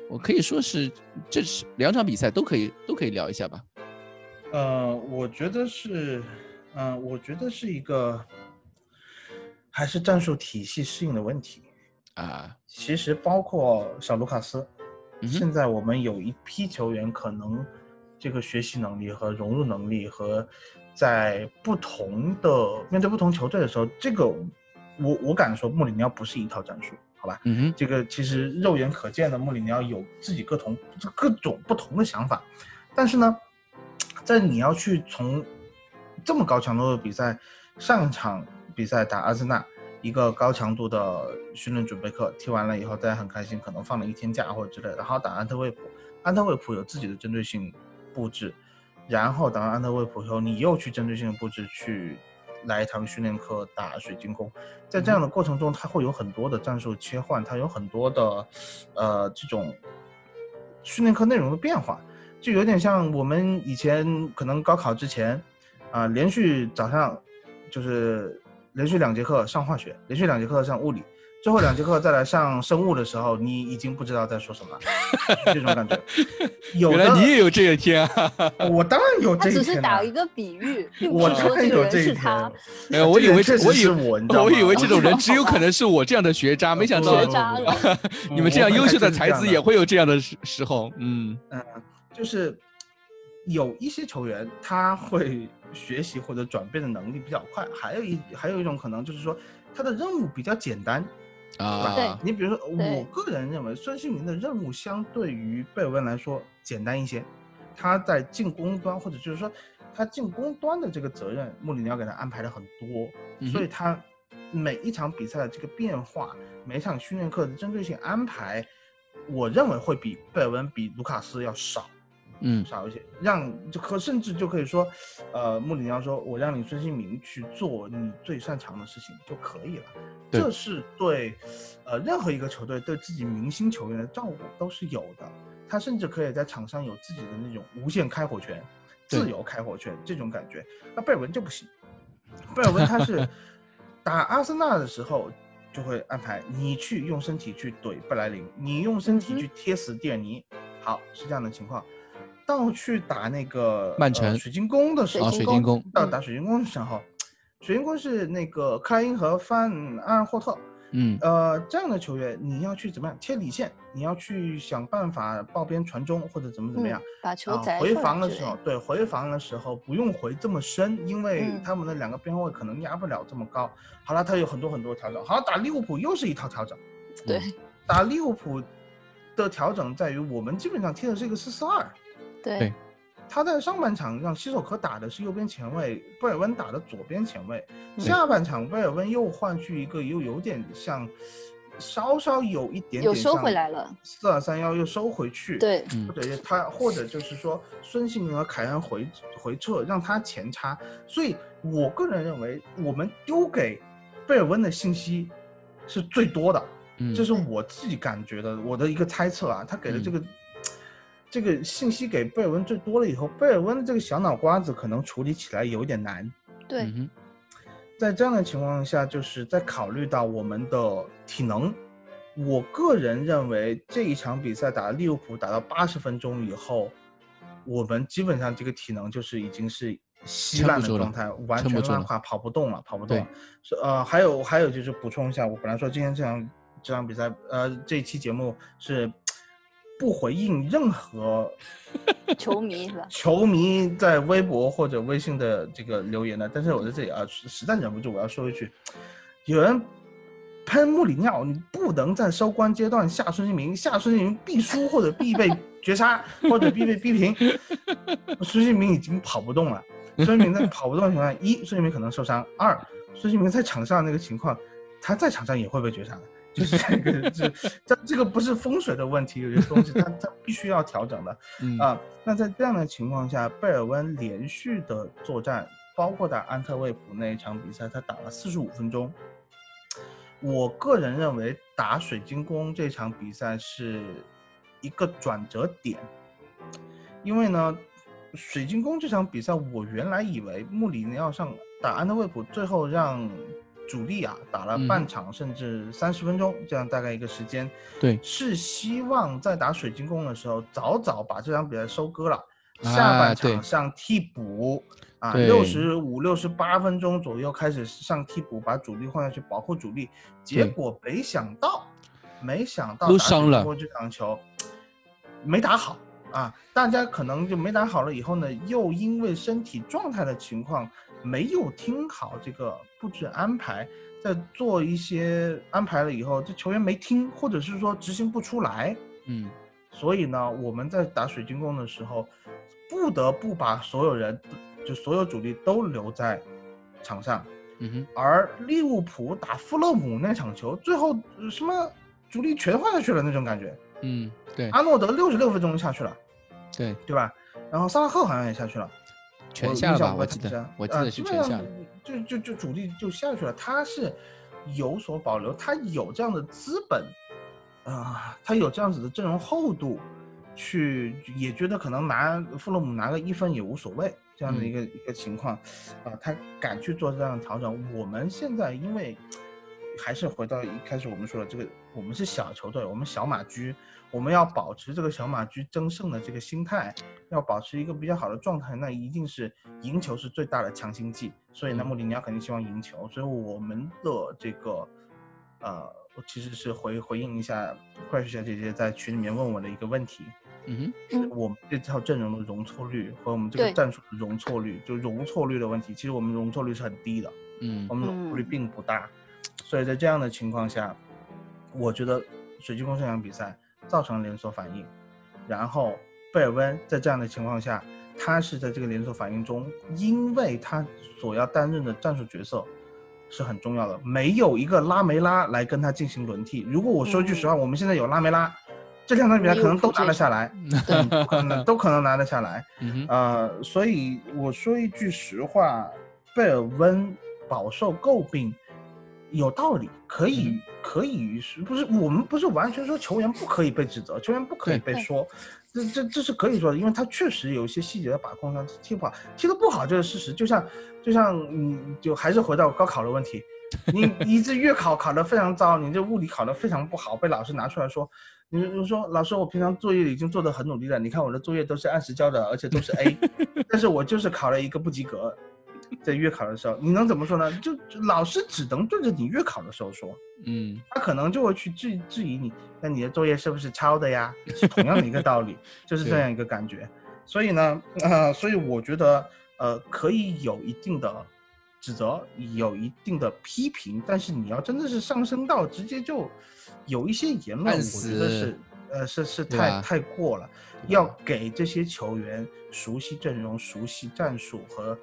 我可以说是这是两场比赛都可以都可以聊一下吧。呃，我觉得是，嗯，我觉得是一个还是战术体系适应的问题啊。其实包括小卢卡斯。现在我们有一批球员，可能这个学习能力和融入能力和在不同的面对不同球队的时候，这个我我敢说穆里尼奥不是一套战术，好吧？嗯哼，这个其实肉眼可见的穆里尼奥有自己各同各种不同的想法，但是呢，在你要去从这么高强度的比赛，上场比赛打阿森纳。一个高强度的训练准备课，踢完了以后大家很开心，可能放了一天假或者之类的。然后打安特卫普，安特卫普有自己的针对性布置，然后打完安特卫普以后，你又去针对性的布置去来一堂训练课打水晶宫。在这样的过程中，它会有很多的战术切换，它有很多的呃这种训练课内容的变化，就有点像我们以前可能高考之前啊，连续早上就是。连续两节课上化学，连续两节课上物理，最后两节课再来上生物的时候，你已经不知道在说什么，这种感觉。原来你也有这一天啊！我当然有这一天。他只是打一个比喻，并不是说这个人是他。没有，我以为我以我我以为这种人只有可能是我这样的学渣，没想到 学渣 你们这样优秀的才子也会有这样的时时候。嗯嗯，就是有一些球员他会。学习或者转变的能力比较快，还有一还有一种可能就是说他的任务比较简单，啊，对你比如说，我个人认为孙兴民的任务相对于贝尔温来说简单一些，他在进攻端或者就是说他进攻端的这个责任，穆里尼奥给他安排的很多，所以他每一场比赛的这个变化，每场训练课的针对性安排，我认为会比贝尔温比卢卡斯要少。嗯，少一些，让就可甚至就可以说，呃，穆里尼奥说，我让你孙兴民去做你最擅长的事情就可以了。这是对，呃，任何一个球队对自己明星球员的照顾都是有的。他甚至可以在场上有自己的那种无限开火权、自由开火权这种感觉。那贝尔文就不行，贝尔文他是 打阿森纳的时候就会安排你去用身体去怼布莱林，你用身体去贴死蒂尔尼。好，是这样的情况。到去打那个曼城水晶宫的时候，水晶宫到打水晶宫的时候，水晶宫是那个克莱因和范阿尔霍特，嗯，呃，这样的球员你要去怎么样贴底线？你要去想办法爆边传中或者怎么怎么样，把球回防的时候，对，回防的时候不用回这么深，因为他们的两个边后卫可能压不了这么高。好了，他有很多很多调整。好，打利物浦又是一套调整，对，打利物浦的调整在于我们基本上贴的是一个四四二。对，他在上半场让西索科打的是右边前卫，贝尔温打的左边前卫。下半场贝尔温又换去一个又有点像，稍稍有一点点又收回来了，四二三幺又收回去。对，或者他或者就是说孙兴民和凯恩回回撤，让他前插。所以我个人认为，我们丢给贝尔温的信息是最多的，这是我自己感觉的，我的一个猜测啊，他给的这个。这个信息给贝尔温最多了以后，贝尔温的这个小脑瓜子可能处理起来有点难。对，在这样的情况下，就是在考虑到我们的体能，我个人认为这一场比赛打利物浦打到八十分钟以后，我们基本上这个体能就是已经是稀烂的状态，完全拉垮，跑不动了，跑不动对了。是呃，还有还有就是补充一下，我本来说今天这场这场比赛，呃，这一期节目是不回应任何 球迷是吧？球迷在微博或者微信的这个留言呢，但是我在这里啊，实实在忍不住我要说一句，有人喷穆里尼奥，你不能在收官阶段下孙兴民，下孙兴民必输或者必被绝杀 或者必被逼平，孙兴民已经跑不动了。孙兴民在跑不动的情况下，一孙兴民可能受伤，二孙兴民在场上那个情况，他在场上也会被绝杀的。就是这个，这这这个不是风水的问题，有些东西它它必须要调整的。嗯啊，那在这样的情况下，贝尔温连续的作战，包括打安特卫普那一场比赛，他打了四十五分钟。我个人认为，打水晶宫这场比赛是一个转折点，因为呢，水晶宫这场比赛，我原来以为穆里尼奥上打安特卫普，最后让主力啊打了嗯半场甚至三十分钟，这样大概一个时间，对是希望在打水晶宫的时候早早把这场比赛收割了，啊下半场上替补。啊，对六十五、六十八分钟左右开始上替补，把主力换下去保护主力。结果没想到，没想到都打水伤了这场球没打好啊！大家可能就没打好了，以后呢，又因为身体状态的情况，没有听好这个布置安排，在做一些安排了以后，这球员没听，或者是说执行不出来，嗯所以呢，我们在打水晶宫的时候，不得不把所有人，就所有主力都留在场上。嗯哼，而利物浦打富勒姆那场球，最后呃什么主力全换下去了那种感觉。嗯对阿诺德六十六分钟下去了，对，对吧？然后萨拉赫好像也下去了，全下了吧？我记得我记得是全下了。就就就主力就下去了，他是有所保留，他有这样的资本，啊、他有这样子的阵容厚度，去也觉得可能拿富勒姆拿个一分也无所谓这样的一个、一个情况，啊、他敢去做这样的调整。我们现在因为还是回到一开始我们说的这个，我们是小球队，我们小马驹，我们要保持这个小马驹争胜的这个心态，要保持一个比较好的状态，那一定是赢球是最大的强心剂。所以呢，嗯穆里尼奥肯定希望赢球，所以我们的这个，呃，我其实是回回应一下怪兽小姐姐在群里面问我的一个问题，嗯是嗯我们这套阵容的容错率和我们这个战术的容错率，就容错率的问题，其实我们容错率是很低的。嗯我们容错率嗯并不大，所以在这样的情况下，我觉得水晶宫这场比赛造成了连锁反应，然后贝尔温在这样的情况下，他是在这个连锁反应中，因为他所要担任的战术角色是很重要的，没有一个拉梅拉来跟他进行轮替。如果我说句实话，我们现在有拉梅拉，这两场比赛可能都拿得下来，嗯，不可能 都可能拿得下来。呃，所以我说一句实话，贝尔温饱受诟病，有道理，可以可以是不是我们不是完全说球员不可以被指责，球员不可以被说，这这这是可以说的，因为他确实有一些细节的把控上踢不好，踢得不好这是事实，就像就像你就还是回到高考的问题，你你这月考考得非常糟，你这物理考得非常不好，被老师拿出来说。你你说老师，我平常作业已经做得很努力了，你看我的作业都是按时交的，而且都是 A，但是我就是考了一个不及格，在月考的时候，你能怎么说呢？就就老师只能对着你月考的时候说，嗯他可能就会去质质疑你，那你的作业是不是抄的呀？是同样的一个道理，就是这样一个感觉。所以呢，呃，所以我觉得，呃，可以有一定的指责，有一定的批评，但是你要真的是上升到直接就有一些言论，我觉得是，呃，是是太太过了。要给这些球员熟悉阵容、熟悉战术和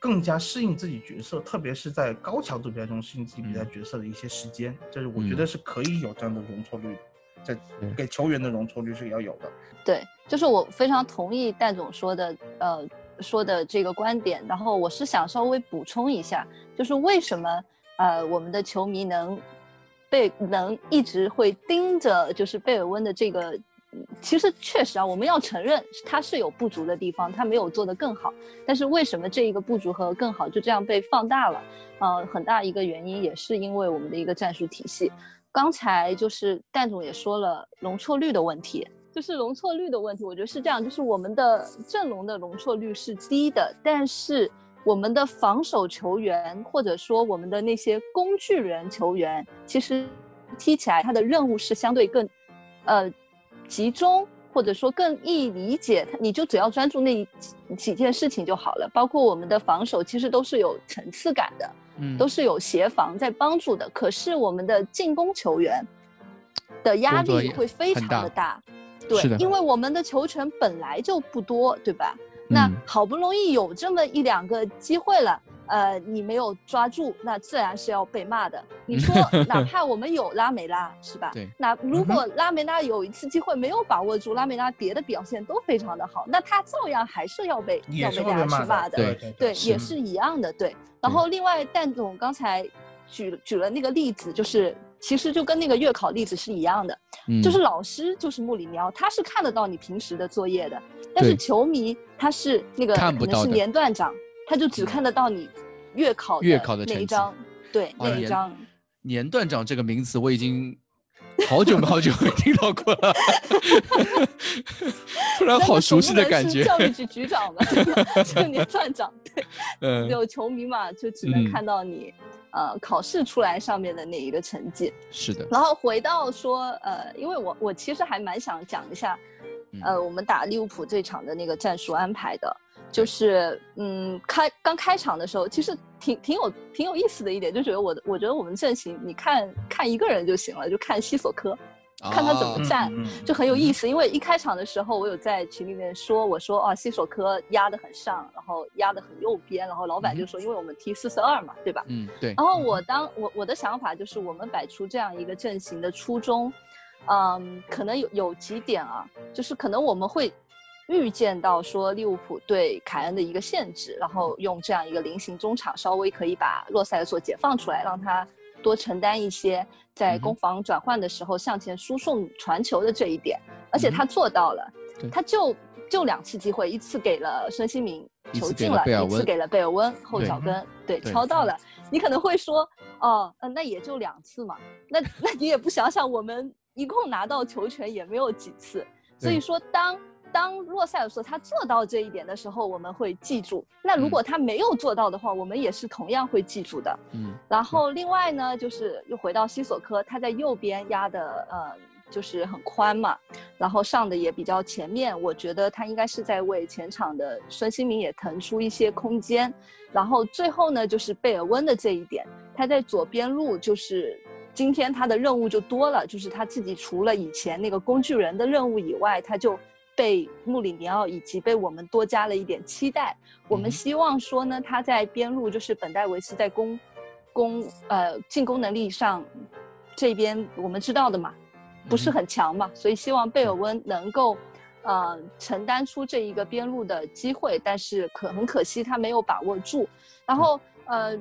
更加适应自己角色，特别是在高强度比赛中适应自己比赛嗯角色的一些时间，就是我觉嗯得是可以有这样的容错率，在给球员的容错率是要有的。对，就是我非常同意戴总说的，呃，说的这个观点。然后我是想稍微补充一下，就是为什么呃我们的球迷能被能一直会盯着就是贝尔温的这个，嗯其实确实啊，我们要承认他是有不足的地方，他没有做得更好。但是为什么这一个不足和更好就这样被放大了？呃，很大一个原因也是因为我们的一个战术体系。刚才就是蛋总也说了容错率的问题，就是容错率的问题，我觉得是这样，就是我们的阵容的容错率是低的，但是我们的防守球员或者说我们的那些工具人球员，其实踢起来他的任务是相对更，呃，集中或者说更易理解，你就只要专注那几几件事情就好了。包括我们的防守，其实都是有层次感的，嗯，都是有协防在帮助的。可是我们的进攻球员的压力会非常的大大，对，因为我们的球权本来就不多，对吧？那嗯好不容易有这么一两个机会了，呃，你没有抓住，那自然是要被骂的。你说，哪 怕我们有拉梅拉，是吧？对那如果拉梅拉有一次机会没有把握住，拉梅拉别的表现都非常的好，那他照样还是要被也要被大家去骂的。对对对，也是一样的，对。然后另外，蛋总刚才举举了那个例子，就是其实就跟那个月考例子是一样的，嗯就是老师就是穆里尼奥，他是看得到你平时的作业的，但是球迷他是那个可能是看不到的年段长，他就只看得到你月考月考的那一张，对啊那一张。年段长这个名词我已经好久好久没听到过了，突 然好熟悉的感觉。教育局局长嘛，对吧这个年段长，对，嗯，有球迷嘛，就只能嗯看到你、呃考试出来上面的那一个成绩。是的，然后回到说，呃，因为我我其实还蛮想讲一下，呃，我们打利物浦这场的那个战术安排的，就是嗯，开刚开场的时候，其实挺挺有挺有意思的一点，就觉得我我觉得我们阵型，你看看一个人就行了，就看西索科，看他怎么啊站。嗯就很有意思，因为一开场的时候，我有在群里面说，我说啊，西索科压得很上，然后压得很右边，然后老板就说，因为我们踢四四二嘛，对吧？嗯，对，然后我当我我的想法就是，我们摆出这样一个阵型的初衷，嗯，可能有有几点啊，就是可能我们会预见到说利物浦对凯恩的一个限制，然后用这样一个菱形中场稍微可以把洛塞尔索解放出来，让他多承担一些在攻防转换的时候向前输送传球的这一点，而且他做到了，对。他就就两次机会，一次给了孙兴民球进了，一次给了贝尔温后脚跟，对，对敲到了。你可能会说，哦，呃，那也就两次嘛，那那你也不想想，我们一共拿到球权也没有几次，所以说当当洛塞尔说他做到这一点的时候，我们会记住；那如果他没有做到的话，我们也是同样会记住的。嗯，然后另外呢，就是又回到西索科，他在右边压的呃就是很宽嘛，然后上的也比较前面，我觉得他应该是在为前场的孙兴民也腾出一些空间。然后最后呢，就是贝尔温的这一点，他在左边路就是。今天他的任务就多了，就是他自己除了以前那个工具人的任务以外，他就被穆里尼奥以及被我们多加了一点期待。我们嗯希望说呢，他在边路就是本戴维斯在攻攻呃进攻能力上这边我们知道的嘛，不是嗯很强嘛，所以希望贝尔温能够呃承担出这一个边路的机会，但是可很可惜他没有把握住。然后呃，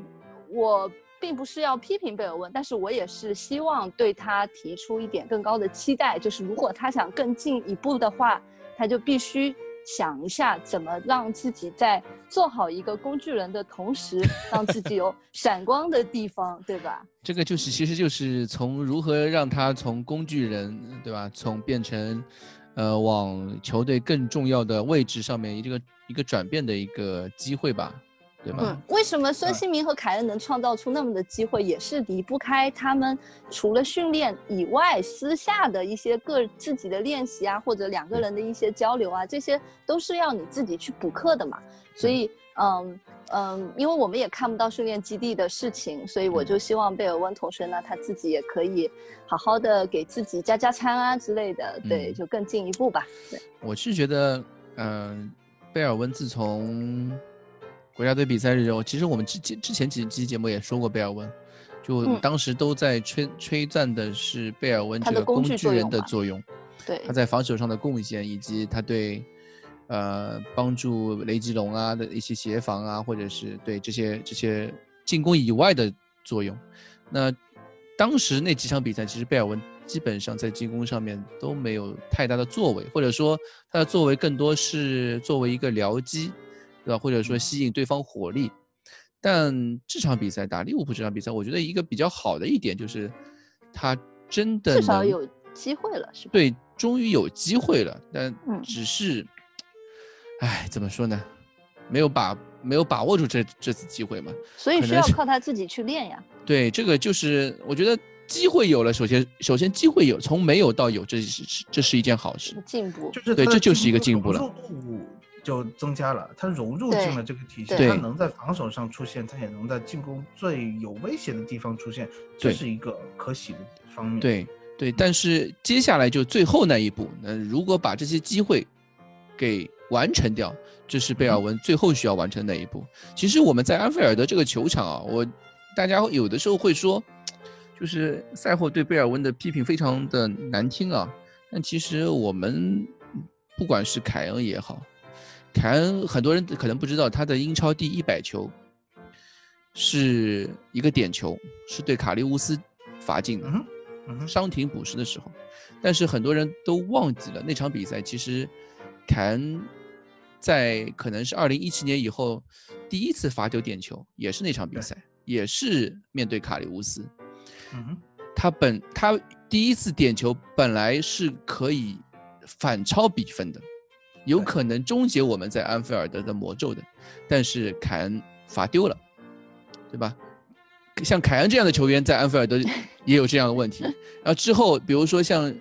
我并不是要批评贝尔温，但是我也是希望对他提出一点更高的期待，就是如果他想更进一步的话，他就必须想一下怎么让自己在做好一个工具人的同时，让自己有 闪光的地方，对吧？这个就是其实就是从如何让他从工具人，对吧，从变成，呃，往球队更重要的位置上面一个一个转变的一个机会吧，对吧？嗯，为什么孙兴民和凯恩能创造出那么的机会，也是离不开他们除了训练以外，私下的一些个自己的练习啊，或者两个人的一些交流啊，这些都是要你自己去补课的嘛。所以，嗯嗯，因为我们也看不到训练基地的事情，所以我就希望贝尔温同学呢，他自己也可以好好的给自己加加餐啊之类的，对，嗯就更进一步吧。对，我是觉得，嗯、贝尔温自从国家队比赛日后，其实我们之前之前几期节目也说过贝尔温，就嗯当时都在吹吹赞的是贝尔温这个工具人的作用，对他，在防守上的贡献，以及他对呃帮助雷吉隆啊的一些协防啊，或者是对这些这些进攻以外的作用。那当时那几场比赛，其实贝尔温基本上在进攻上面都没有太大的作为，或者说他的作为更多是作为一个僚机，对吧？或者说吸引对方火力。但这场比赛打利物浦这场比赛，我觉得一个比较好的一点就是，他真的至少有机会了，是吧？对终于有机会了，但嗯只是，哎，怎么说呢？没有把没有把握住这这次机会嘛？所以需要靠他自己去练呀。对，这个就是我觉得机会有了，首先首先机会有，从没有到有，这是是这是一件好事。进步，对就是对这就是一个进步了就增加了，他融入进了这个体系，他能在防守上出现，他也能在进攻最有威胁的地方出现，这是一个可喜的方面。，对对，但是接下来就最后那一步，那如果把这些机会给完成掉，这是贝尔文最后需要完成的那一步。其实我们在安菲尔德这个球场啊，我大家有的时候会说，就是赛后对贝尔文的批评非常的难听啊，但其实我们不管是凯恩也好，凯恩很多人可能不知道，他的英超第一百球是一个点球，是对卡利乌斯罚进的。伤停补时的时候，但是很多人都忘记了那场比赛，其实凯恩在可能是二零一七年以后第一次罚丢点球，也是那场比赛，也是面对卡利乌斯。他本他第一次点球本来是可以反超比分的，有可能终结我们在安菲尔德的魔咒的，但是凯恩罚丢了，对吧？像凯恩这样的球员在安菲尔德也有这样的问题。然后之后，比如说像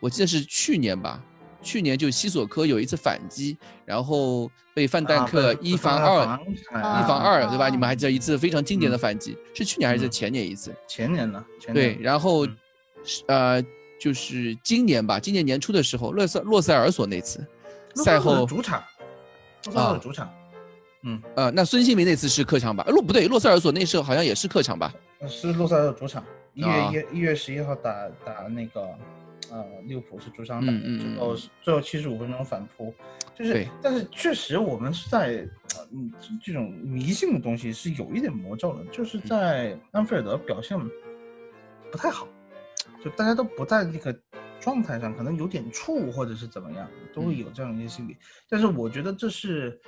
我记得是去年吧，去年就西索科有一次反击，然后被范戴啊克一防二，防一啊防二，对吧？你们啊还记得一次非常经典的嗯反击，是去年还是嗯前年一次？前年呢？前对，然后呃，就是今年吧，今年年初的时候，洛塞洛塞尔索那次赛后，主场，洛主场，嗯，呃，那孙兴民那次是客场吧？洛不对，洛塞尔索那时候好像也是客场吧？是洛塞尔索主场，一啊。月一一月十一号打打那个呃利物浦是主场打最后最后七十五分钟反扑，就是但是确实我们是在呃嗯这种迷信的东西是有一点魔咒的，就是嗯。在安菲尔德表现不太好，就大家都不在那个状态上，可能有点怵或者是怎么样，都会嗯有这样一些心理。但是我觉得这是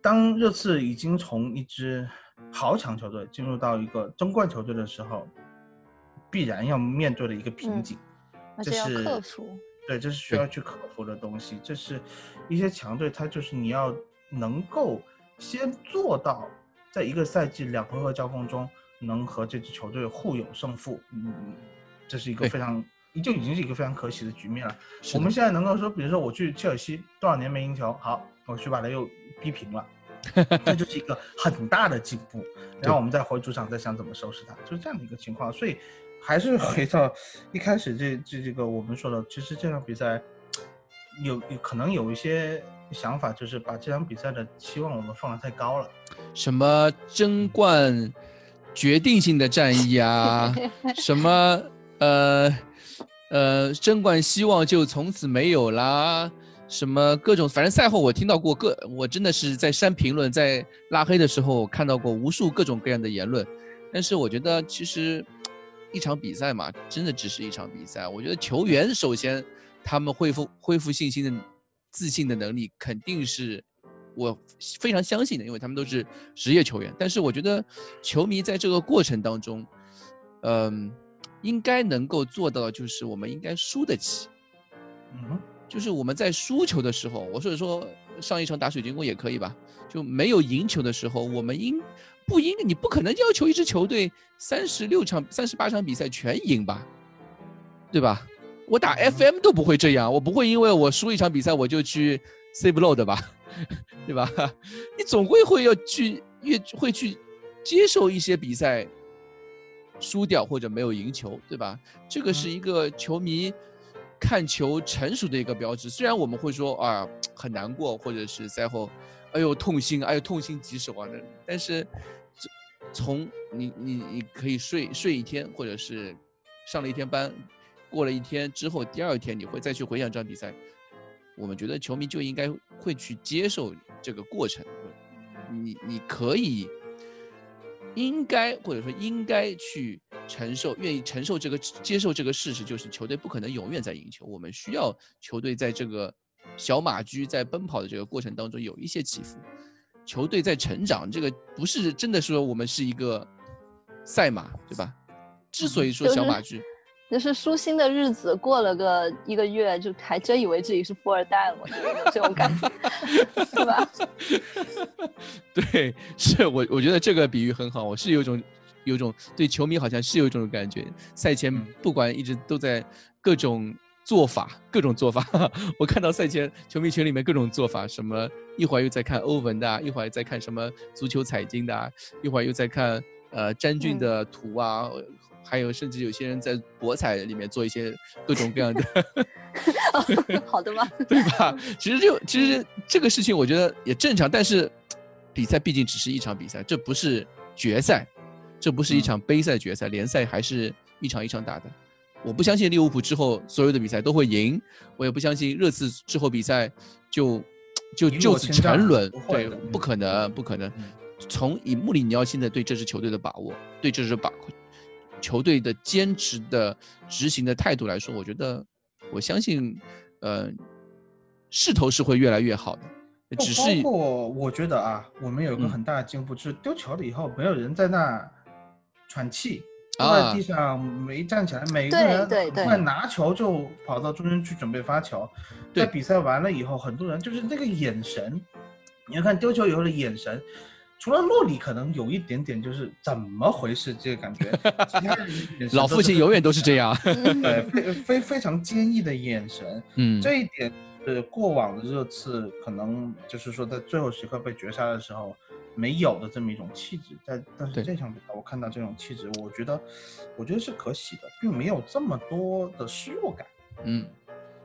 当热刺已经从一支豪强球队进入到一个争冠球队的时候，必然要面对的一个瓶嗯颈。这是克服。对，这是需要去克服的东西。这是一些强队，它就是你要能够先做到，在一个赛季两回合交锋中，能和这支球队互有胜负。嗯，这是一个非常，就已经是一个非常可喜的局面了。我们现在能够说，比如说我去切尔西多少年没赢球，好，我去把他又逼平了，这就是一个很大的进步。然后我们再回主场再想怎么收拾他，就是这样的一个情况。所以还是回到一开始这这这个我们说的，其实这场比赛有有可能有一些想法，就是把这场比赛的期望我们放得太高了。什么争冠决定性的战役啊，什么呃呃争冠希望就从此没有啦，什么各种，反正赛后我听到过各，我真的是在删评论，在拉黑的时候看到过无数各种各样的言论，但是我觉得其实一场比赛嘛，真的只是一场比赛。我觉得球员首先他们恢复恢复信心的自信的能力肯定是我非常相信的，因为他们都是职业球员。但是我觉得球迷在这个过程当中，嗯、应该能够做到，就是我们应该输得起。嗯，就是我们在输球的时候，我所以说上一场打水晶宫也可以吧，就没有赢球的时候，我们应不应你不可能要求一支球队三十六场、三十八场比赛全赢吧，对吧？我打 FM 都不会这样，我不会因为我输一场比赛我就去 save load 吧，对吧？你总归会要去越会去接受一些比赛输掉或者没有赢球，对吧？这个是一个球迷看球成熟的一个标志。虽然我们会说啊很难过，或者是赛后，哎呦痛心，哎呦痛心疾首啊，但是从你你你可以睡睡一天，或者是上了一天班，过了一天之后，第二天你会再去回想这场比赛，我们觉得球迷就应该会去接受这个过程。你你可以应该或者说应该去承受，愿意承受这个接受这个事实，就是球队不可能永远在赢球。我们需要球队在这个小马驹在奔跑的这个过程当中有一些起伏，球队在成长。这个不是真的说我们是一个赛马，对吧？之所以说小马驹，就是舒心的日子过了个一个月，就还真以为自己是富二代了，我觉得有这种感觉，是吧？对，是我我觉得这个比喻很好，我是有一种有一种对球迷好像是有一种感觉，赛前嗯不管一直都在各种做法，各种做法，我看到赛前球迷群里面各种做法，什么一会儿又在看欧文的啊，一会儿在看什么足球彩经的啊，一会儿又在看呃詹俊嗯的图啊。还有，甚至有些人在博彩里面做一些各种各样的，好的吧？对吧？其实就其实这个事情，我觉得也正常。但是比赛毕竟只是一场比赛，这不是决赛，这不是一场杯赛决赛，联赛还是一场一场打的。我不相信利物浦之后所有的比赛都会赢，我也不相信热刺之后比赛就就就此沉沦对，不可能，不可能。从以穆里尼奥现在对这支球队的把握，对这支把球队的坚持的执行的态度来说，我觉得我相信，呃，势头是会越来越好的。只是包括我觉得啊，我们有一个嗯很大的进步，就是丢球了以后，没有人在那喘气，坐啊在地上没站起来，每个人快拿球就跑到中间去准备发球。对在比赛完了以后，很多人就是那个眼神，你要看丢球以后的眼神。除了洛里可能有一点点就是怎么回事这个感觉，其他人眼神老父亲永远都是这样。对 非非非常坚毅的眼神，嗯，这一点是过往的热刺可能就是说在最后时刻被绝杀的时候没有的这么一种气质，在但是这场比赛我看到这种气质，我觉得我觉得是可喜的，并没有这么多的失落感。嗯，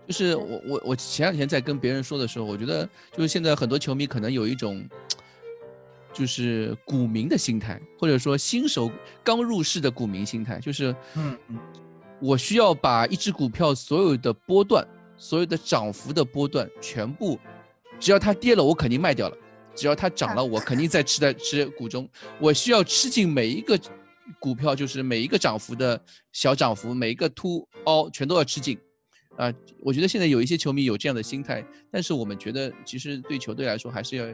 就是我我我前两天在跟别人说的时候，我觉得就是现在很多球迷可能有一种，就是股民的心态，或者说新手刚入市的股民心态，就是嗯嗯我需要把一只股票所有的波段、所有的涨幅的波段全部，只要它跌了，我肯定卖掉了；只要它涨了，我肯定在吃在吃股中。我需要吃进每一个股票，就是每一个涨幅的小涨幅，每一个凸凹全都要吃进。啊，我觉得现在有一些球迷有这样的心态，但是我们觉得其实对球队来说还是要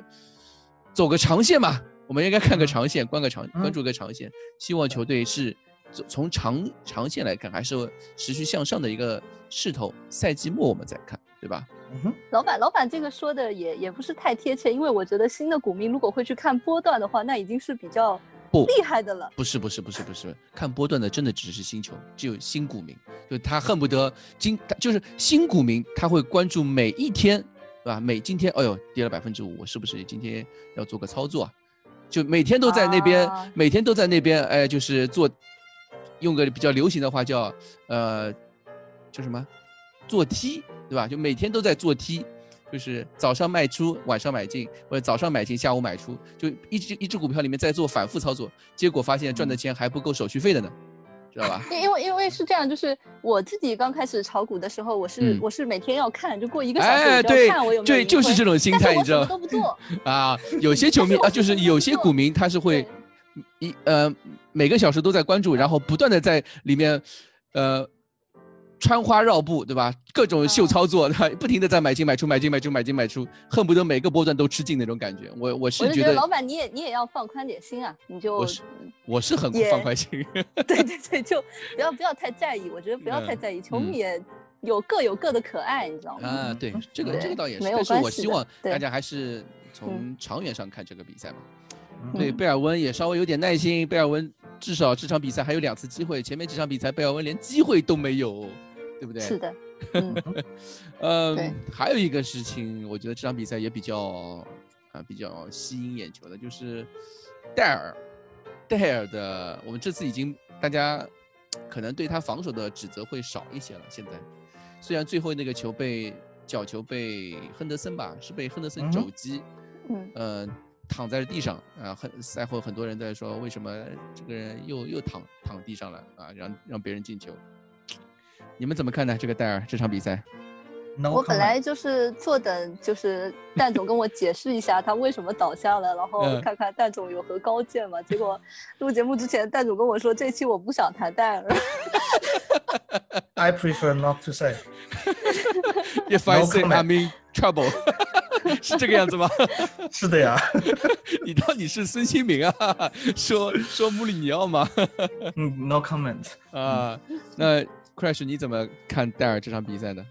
走个长线嘛，我们应该看个长线，关个长关注个长线，希望球队是从从长长线来看，还是持续向上的一个势头。赛季末我们再看，对吧？嗯哼，老板，老板这个说的也也不是太贴切，因为我觉得新的股民如果会去看波段的话，那已经是比较不厉害的了。不是不是不是不是，看波段的真的只是新球，只有新股民，就他恨不得今他就是新股民，他会关注每一天，对吧？每今天，哎呦跌了百分之五，我是不是今天要做个操作啊？就每天都在那边，啊每天都在那边，哎，就是做，用个比较流行的话叫呃，叫什么，做 T，对吧？就每天都在做 T。就是早上卖出，晚上买进，或者早上买进，下午买出，就一只一只股票里面在做反复操作，结果发现赚的钱还不够手续费的呢，知因因为因为是这样，就是我自己刚开始炒股的时候，我是、嗯我是每天要看，就过一个小时就对要看我有没有对，盈就是这种心态，你知道什么都不做，啊？有些球迷啊，就是有些股民他是会一呃每个小时都在关注，然后不断的在里面呃穿花绕步，对吧？各种秀嗯操作，对吧？不停的在买进买出买进买出买进买出，恨不得每个波段都吃进那种感觉。我我是觉得觉得老板你也你也要放宽点心啊，你就我是我是很也放宽心。对对对，就不要不要太在意，我觉得不要太嗯在意，球嗯迷也有各有各的可爱，你知道吗？啊，对，这个这个倒也是，但是我希望大家还是从长远上看这个比赛嘛。嗯对，嗯贝尔温也稍微有点耐心，贝尔温至少这场比赛还有两次机会，前面几场比赛贝尔温连机会都没有，对不对？是的，嗯，还有一个事情，我觉得这场比赛也比较啊比较吸引眼球的，就是戴尔，戴尔的，我们这次已经大家可能对他防守的指责会少一些了。现在虽然最后那个球被角球被亨德森吧，是被亨德森肘击，嗯呃，躺在地上啊，很赛后很多人在说，为什么这个人又又躺躺地上了啊，让让别人进球。你们怎么看呢？这个戴尔这场比赛？No 我本来就是坐等，就是蛋总跟我解释一下他为什么倒下了，然后嗯看看蛋总有何高见嘛。结果录节目之前，蛋总跟我说这期我不想谈戴尔。I prefer not to say。If I say I'm in trouble，是这个样子吗？是的呀，你到底是孙兴民啊？说说穆里尼奥吗？嗯，No comment。啊，那 Crash，你怎么看戴尔这场比赛呢？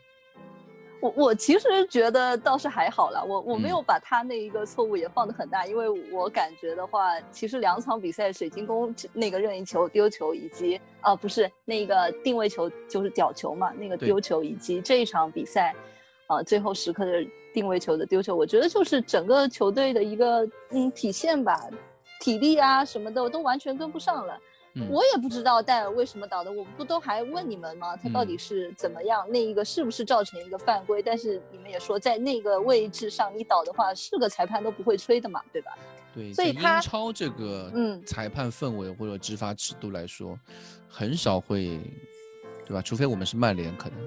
我我其实觉得倒是还好啦，我我没嗯有把他那一个错误也放得很大，因为我感觉的话，其实两场比赛水晶宫那个任意球丢球以及啊、不是那个定位球就是角球嘛，那个丢球以及这一场比赛啊、最后时刻的定位球的丢球，我觉得就是整个球队的一个嗯体现吧，体力啊什么的都完全跟不上了。嗯我也不知道戴尔为什么倒的，我不都还问你们吗？他到底嗯是怎么样？那一个是不是造成一个犯规？但是你们也说，在那个位置上你倒的话，是个裁判都不会吹的嘛，对吧？对，所以他英超这个嗯裁判氛围或者执法尺度来说，很少会，对吧？除非我们是曼联，可能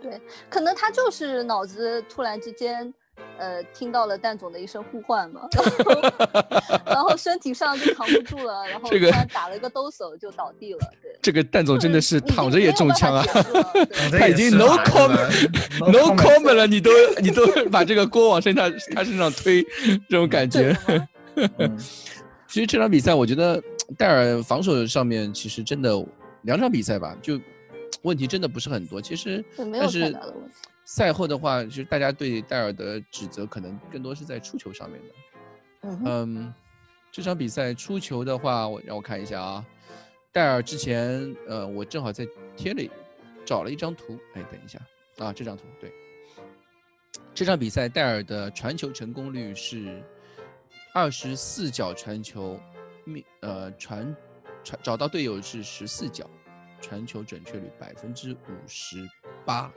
对。可能他就是脑子突然之间，呃，听到了蛋总的一声呼唤嘛，然 后然后身体上就扛不住了，然后这个突然打了一个哆嗦就倒地了，对。这个蛋总真的是躺着也中枪啊！他已经 no comment no comment 了，你都你都把这个锅往身上他身上推，这种感觉。其实这场比赛，我觉得戴尔防守上面其实真的两场比赛吧，就问题真的不是很多。其实对没有的问题赛后的话，其实大家对戴尔的指责可能更多是在出球上面的。嗯嗯，这场比赛出球的话，我让我看一下啊，戴尔之前，呃，我正好在贴了找了一张图，哎，等一下啊，这张图对，这场比赛戴尔的传球成功率是二十四脚传球，命呃传传找到队友是十四脚，传球准确率百分之五十八，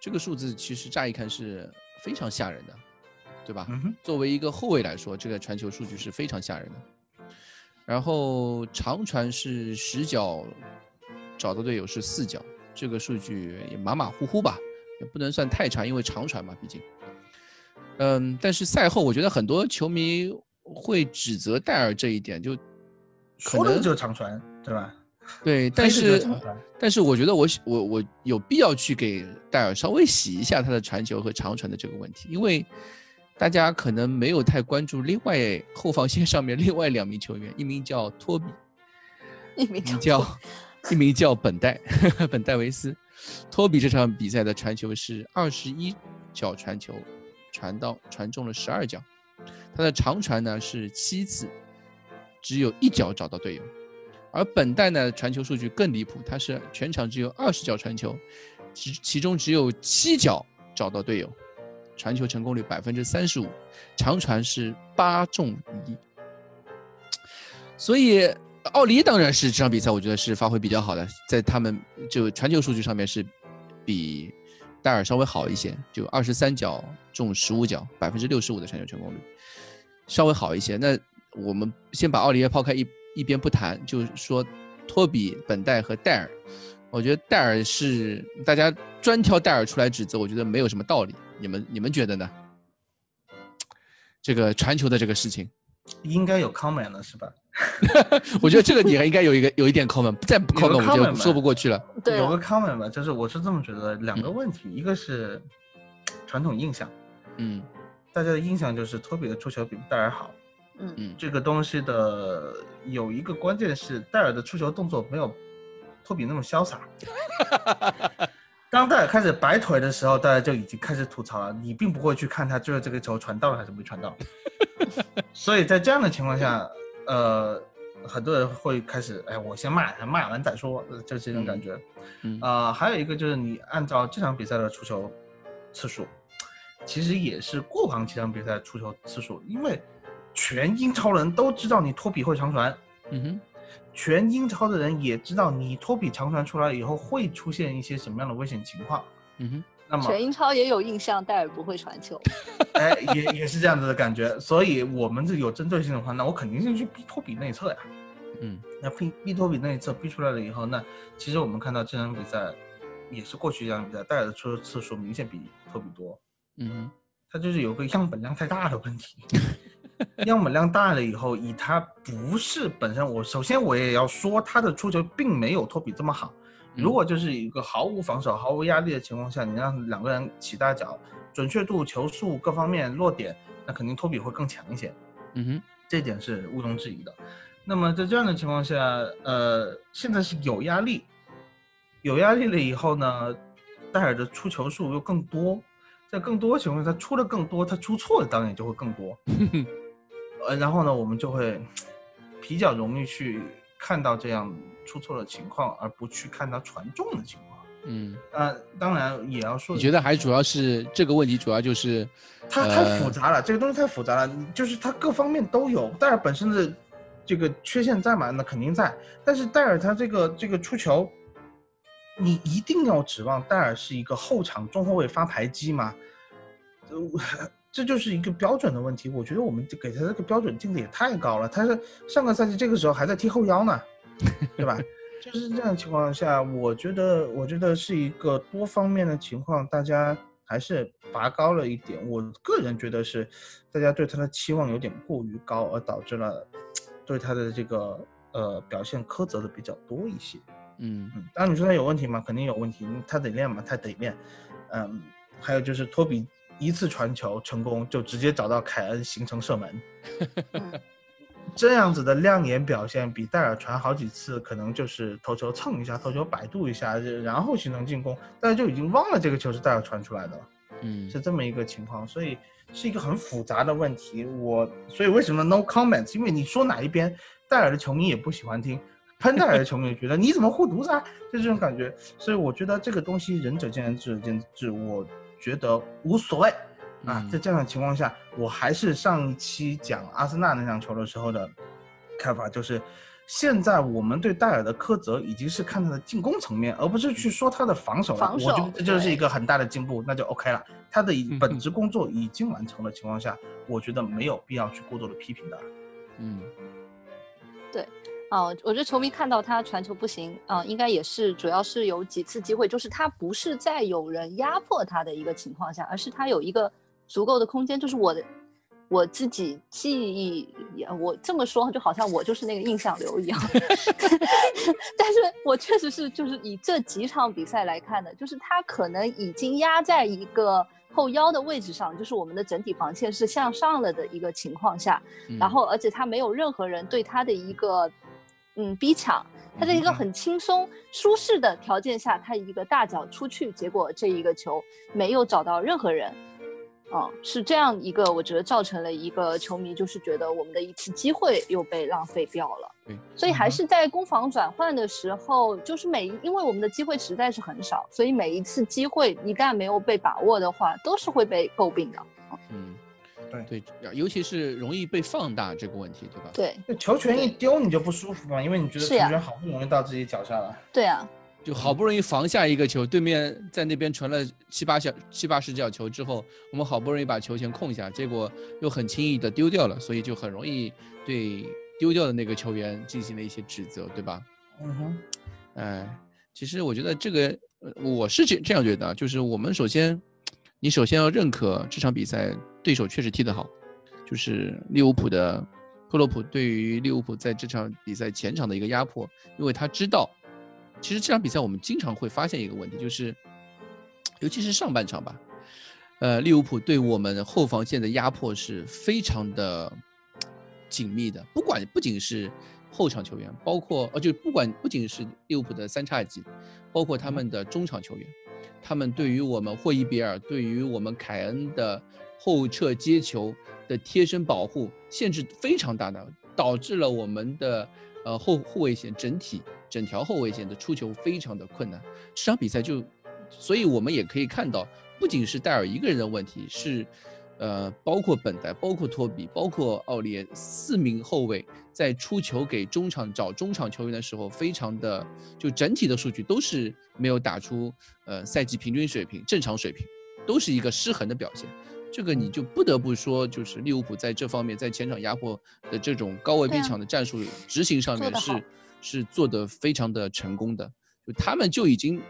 这个数字其实乍一看是非常吓人的，对吧？嗯，作为一个后卫来说，这个传球数据是非常吓人的。然后长传是十脚，找到队友是四脚，这个数据也马马虎虎吧，也不能算太差，因为长传嘛，毕竟。嗯，但是赛后我觉得很多球迷会指责戴尔这一点，就可说的能就是长传，对吧？对，但是但是我觉得我我我有必要去给戴尔稍微洗一下他的传球和长传的这个问题，因为大家可能没有太关注另外后防线上面另外两名球员，一名叫托比，一名一名叫一名叫本戴 本戴维斯。托比这场比赛的传球是二十一脚传球，传到传中了十二脚，他的长传呢是七次，只有一脚找到队友。而本代呢，传球数据更离谱，他是全场只有二十脚传球，其其中只有七脚找到队友，传球成功率百分之三十五，长传是八中一。所以奥利当然是这场比赛，我觉得是发挥比较好的，在他们就传球数据上面是比戴尔稍微好一些，就二十三脚中十五脚，百分之六十五的传球成功率，稍微好一些。那我们先把奥利耶抛开一一边不谈，就是说托比、本代和戴尔，我觉得戴尔是大家专挑戴尔出来指责，我觉得没有什么道理。你们你们觉得呢？这个传球的这个事情，应该有 comment 了是吧？我觉得这个你还应该有一个有一点 comment，再不 comment 我就说不过去了。对啊有个 comment 吧，就是我是这么觉得，两个嗯问题，一个是传统印象，嗯大家的印象就是托比的出球比戴尔好，嗯嗯这个东西的有一个关键是戴尔的出球动作没有托比那么潇洒。当戴尔开始摆腿的时候，大家就已经开始吐槽了，你并不会去看他最后这个球传到了还是没传到。所以在这样的情况下，呃，很多人会开始，哎，我先骂，骂完再说，呃就这种感觉。嗯啊，还有一个就是你按照这场比赛的出球次数，其实也是过往几场比赛出球次数，因为全英超人都知道你托比会长传，嗯哼全英超的人也知道你托比长传出来以后会出现一些什么样的危险情况。嗯哼那么，全英超也有印象，戴尔不会传球。哎，也也是这样子的感觉，所以我们这有针对性的话，那我肯定是去逼托比内侧呀。嗯那逼逼托比内侧逼出来了以后，那其实我们看到这场比赛，也是过去这场比赛戴尔的出球次数明显比托比多，嗯哼他就是有个样本量太大的问题。样本量大了以后，以他不是本身，我首先我也要说他的出球并没有托比这么好。如嗯果就是一个毫无防守、毫无压力的情况下，你让两个人起大脚，准确度、球速各方面落点，那肯定托比会更强一些。嗯哼这点是毋庸置疑的。那么在这样的情况下，呃，现在是有压力，有压力了以后呢，戴尔的出球数又更多，在更多情况下，他出的更多，他出错的当然也就会更多。呃，然后呢，我们就会比较容易去看到这样出错的情况，而不去看他传中的情况。嗯，呃，当然也要说，你觉得还主要是这个问题，主要就是它太复杂了，这个东西太复杂了，就是它各方面都有。戴尔本身的这个缺陷在嘛？那肯定在。但是戴尔他这个这个出球，你一定要指望戴尔是一个后场中后卫发牌机吗？呃，这就是一个标准的问题。我觉得我们给他这个标准定的也太高了。他是上个赛季这个时候还在踢后腰呢，对吧？就是这样情况下，我觉得，我觉得是一个多方面的情况，大家还是拔高了一点。我个人觉得是，大家对他的期望有点过于高，而导致了对他的这个呃表现苛责的比较多一些。嗯嗯，当然你说他有问题吗？肯定有问题，他得练嘛，他得练。嗯，还有就是托比一次传球成功，就直接找到凯恩形成射门。这样子的亮眼表现，比戴尔传好几次，可能就是头球蹭一下，头球摆渡一下，然后形成进攻，大家就已经忘了这个球是戴尔传出来的了，嗯，是这么一个情况，所以是一个很复杂的问题。我所以为什么 no comments？因为你说哪一边，戴尔的球迷也不喜欢听，喷戴尔的球迷也觉得你怎么护犊子啊，就这种感觉。所以我觉得这个东西仁者见仁，智者见智，我觉得无所谓。啊，在这样的情况下，我还是上一期讲阿森纳那场球的时候的看法，就是现在我们对戴尔的苛责已经是看他的进攻层面，而不是去说他的防守了。防守我觉得这就是一个很大的进步，那就 OK 了。他的本职工作已经完成的情况下，我觉得没有必要去过多的批评的。嗯，对，啊，我觉得球迷看到他传球不行啊，应该也是主要是有几次机会，就是他不是在有人压迫他的一个情况下，而是他有一个。足够的空间，就是我的我自己记忆，我这么说就好像我就是那个印象流一样。但是我确实是，就是以这几场比赛来看的，就是他可能已经压在一个后腰的位置上，就是我们的整体防线是向上了的一个情况下，然后而且他没有任何人对他的一个嗯逼抢，他在一个很轻松舒适的条件下，他一个大脚出去，结果这一个球没有找到任何人。嗯，是这样一个，我觉得造成了一个球迷就是觉得我们的一次机会又被浪费掉了。对，所以还是在攻防转换的时候，就是每因为我们的机会实在是很少，所以每一次机会一旦没有被把握的话，都是会被诟病的。嗯，对对，尤其是容易被放大这个问题，对吧？对，球权一丢你就不舒服嘛，因为你觉得球权好不容易到自己脚下了。对啊。就好不容易防下一个球，对面在那边传了七八小七八十脚球之后，我们好不容易把球权控下，结果又很轻易的丢掉了，所以就很容易对丢掉的那个球员进行了一些指责，对吧？嗯哼，哎，其实我觉得这个，我是这这样觉得，就是我们首先，你首先要认可这场比赛对手确实踢得好，就是利物浦的克洛普对于利物浦在这场比赛前场的一个压迫，因为他知道。其实这场比赛我们经常会发现一个问题，就是，尤其是上半场吧，呃，利物浦对我们后防线的压迫是非常的紧密的。不管不仅是后场球员，包括呃，就不管不仅是利物浦的三叉戟，包括他们的中场球员，他们对于我们霍伊比尔，对于我们凯恩的后撤接球的贴身保护限制非常大的，导致了我们的呃后后卫线整体。整条后卫线的出球非常的困难，这场比赛就，所以我们也可以看到，不仅是戴尔一个人的问题，是，呃，包括本代、包括托比、包括奥利耶四名后卫在出球给中场找中场球员的时候，非常的就整体的数据都是没有打出呃赛季平均水平、正常水平，都是一个失衡的表现。这个你就不得不说，就是利物浦在这方面在前场压迫的这种高位逼抢的战术执行上面是。是做的非常的成功的，就他们就已经，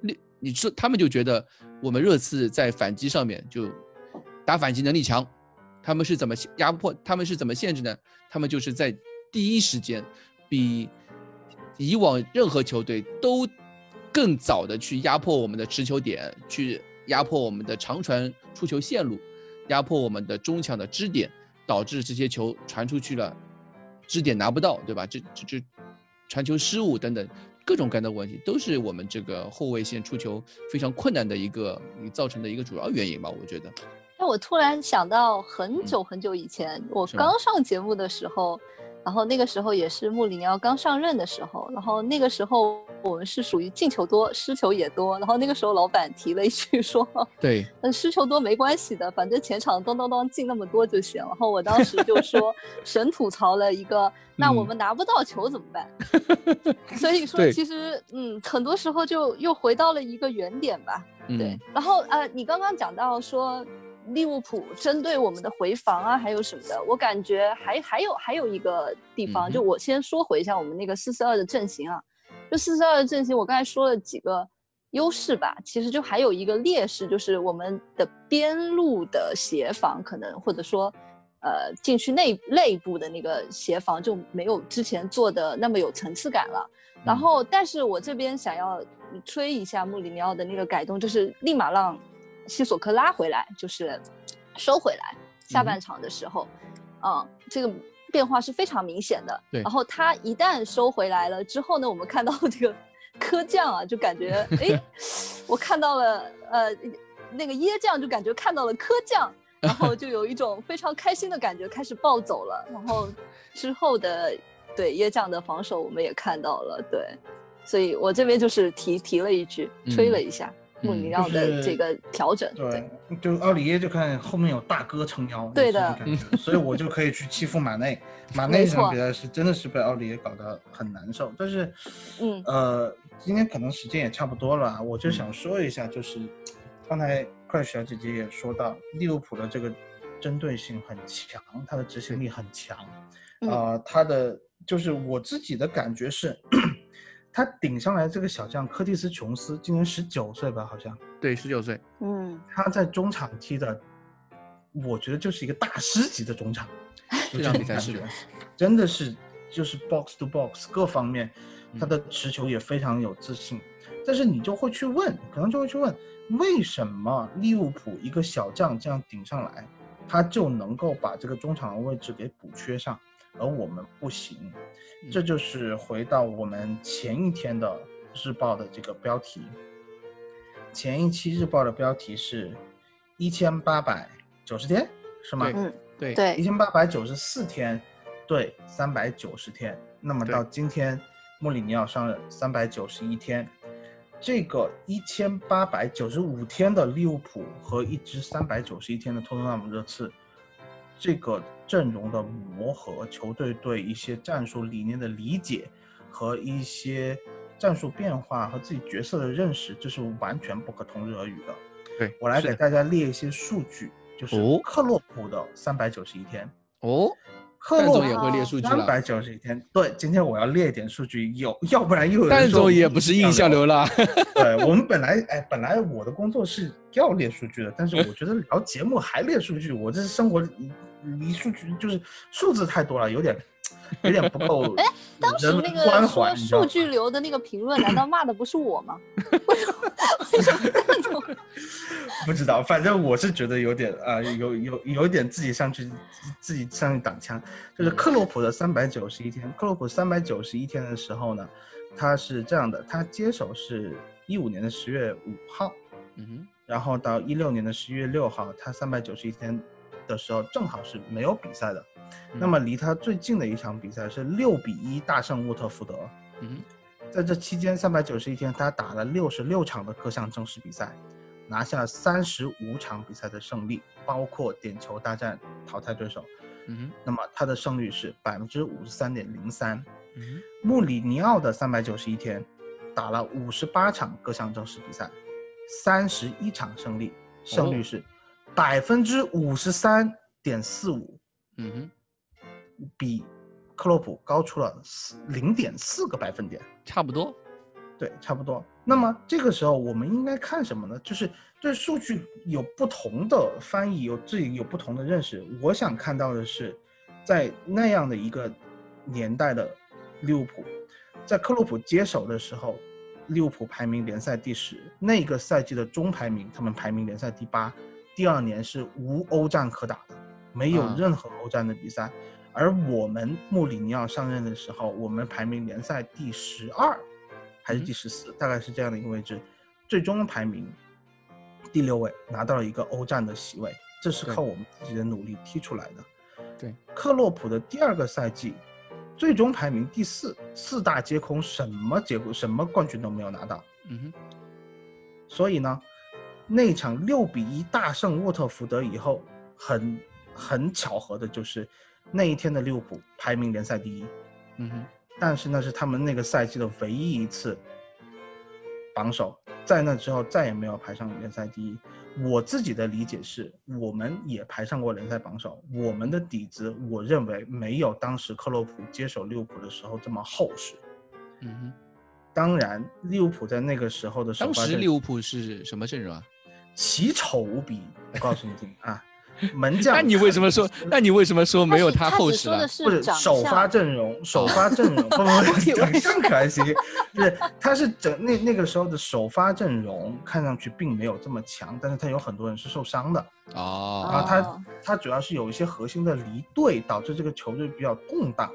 你你说他们就觉得我们热刺在反击上面就打反击能力强，他们是怎么压迫，他们是怎么限制呢？他们就是在第一时间，比以往任何球队都更早的去压迫我们的持球点，去压迫我们的长传出球线路，压迫我们的中场的支点，导致这些球传出去了。支点拿不到，对吧？这这这传球失误等等，各种各样的问题，都是我们这个后卫线出球非常困难的一个造成的一个主要原因吧，我觉得。哎，我突然想到很久很久以前，我刚上节目的时候，然后那个时候也是穆里尼奥刚上任的时候，然后那个时候我们是属于进球多，失球也多，然后那个时候老板提了一句说，对，嗯，失球多没关系的，反正前场咚咚咚进那么多就行。然后我当时就说，神吐槽了一个，那我嗯们拿不到球怎么办？所以说，其实嗯，很多时候就又回到了一个原点吧。对嗯，，然后呃，你刚刚讲到说利物浦针对我们的回防啊，还有什么的，我感觉还还有还有一个地方，就我先说回一下我们那个四四二的阵型啊，就四四二的阵型，我刚才说了几个优势吧，其实就还有一个劣势，就是我们的边路的协防可能或者说。呃，禁区内内部的那个协防就没有之前做的那么有层次感了。然嗯后，但是我这边想要吹一下穆里尼奥的那个改动，就是立马让西索科拉回来，就是收回来。下半场的时候，嗯这个变化是非常明显的。对然后他一旦收回来了之后呢，我们看到这个科将啊，就感觉 哎，我看到了呃那个耶将，就感觉看到了科将。然后就有一种非常开心的感觉，开始暴走了。然后之后的对耶将的防守我们也看到了，对，所以我这边就是提提了一句，吹了一下穆里尼奥的这个调整。对，就奥里耶就看后面有大哥撑腰，对的所以我就可以去欺负马内。马内这场错比赛是真的是被奥里耶搞得很难受，但是，嗯呃，今天可能时间也差不多了，我就想说一下，就是刚才快小姐姐也说到，利物浦的这个针对性很强，他的执行力很强，嗯呃，他的就是我自己的感觉是，他顶上来这个小将科蒂斯琼斯，今年十九岁吧，好像。对，十九岁，嗯，他在中场踢的，我觉得就是一个大师级的中场，这场比赛是的，真的是就是 box to box 各方面，他嗯的持球也非常有自信。但是你就会去问，可能就会去问，为什么利物浦一个小将这样顶上来，他就能够把这个中场的位置给补缺上，而我们不行？这就是回到我们前一天的日报的这个标题。前一期日报的标题是一千八百九十天，是吗？嗯，对，一对，千八百九十四天，对，三百九十天。那么到今天，穆里尼奥上任三百九十一天，这个一千八百九十五天的利物浦和一支三百九十一天的托特纳姆热刺，这个阵容的磨合，球队对一些战术理念的理解和一些战术变化和自己角色的认识，这是完全不可同日而语的。对，我来给大家列一些数据，就是哦克洛普的三百九十一天。哦，蛋总也会列数据了，三百九十一天，对，今天我要列一点数据，有，要不然又有人蛋说我们总也不是印象流了，对 我们本来哎，本来我的工作是要列数据的，但是我觉得聊节目还列数据，我这生活离离数据就是数字太多了，有点有点不够哎当时那个说数据流的那个评论，难道骂的不是我吗？为什么？为什么？不知道，反正我是觉得有点啊、呃有有有一点自己上去自己上去挡枪，就是克洛普的三百九十一天，克洛普三百九十一天的时候呢，他是这样的，他接手是一五年的十月五号，嗯哼然后到一六年的十一月六号，他三百九十一天的时候正好是没有比赛的，哼，那么离他最近的一场比赛是六比一大胜沃特福德，嗯哼，在这期间，三百九十一天，他打了六十六场的各项正式比赛，拿下三十五场比赛的胜利，包括点球大战淘汰对手。嗯哼，那么他的胜率是百分之五十三点零三。嗯哼，穆里尼奥的三百九十一天，打了五十八场各项正式比赛，三十一场胜利，胜率是百分之五十三点四五，嗯哼，比克洛普高出了零点四个百分点。差不多，对，差不多。那么这个时候我们应该看什么呢？就是对数据有不同的翻译，有自己有不同的认识。我想看到的是，在那样的一个年代的利物浦，在克洛普接手的时候，利物浦排名联赛第十，那个赛季的中排名他们排名联赛第八，第二年是无欧战可打的，没有啊任何欧战的比赛。而我们穆里尼奥上任的时候，我们排名联赛第十二，还是第十四，大概是这样的一个位置，最终排名第六位，拿到了一个欧战的席位，这是靠我们自己的努力踢出来的。对，克洛普的第二个赛季，最终排名第四，四大皆空，什么结果什么冠军都没有拿到。嗯哼，所以呢，那场六比一大胜沃特福德以后，很很巧合的就是那一天的利物浦排名联赛第一，嗯哼，但是那是他们那个赛季的唯一一次榜首，在那之后再也没有排上联赛第一。我自己的理解是，我们也排上过联赛榜首，我们的底子我认为没有当时克洛普接手利物浦的时候这么厚实。嗯哼。当然，利物浦在那个时候的首当时利物浦是什么阵容啊？奇丑无比，我告诉你听 啊，门将。那你为什么说？那你为什么说没有他厚实了只说的？不是首发阵容，首发阵容，不不不，长相可还行，就是他是整那那个时候的首发阵容，看上去并没有这么强，但是他有很多人是受伤的，哦，然后他哦他主要是有一些核心的离队，导致这个球队比较动荡，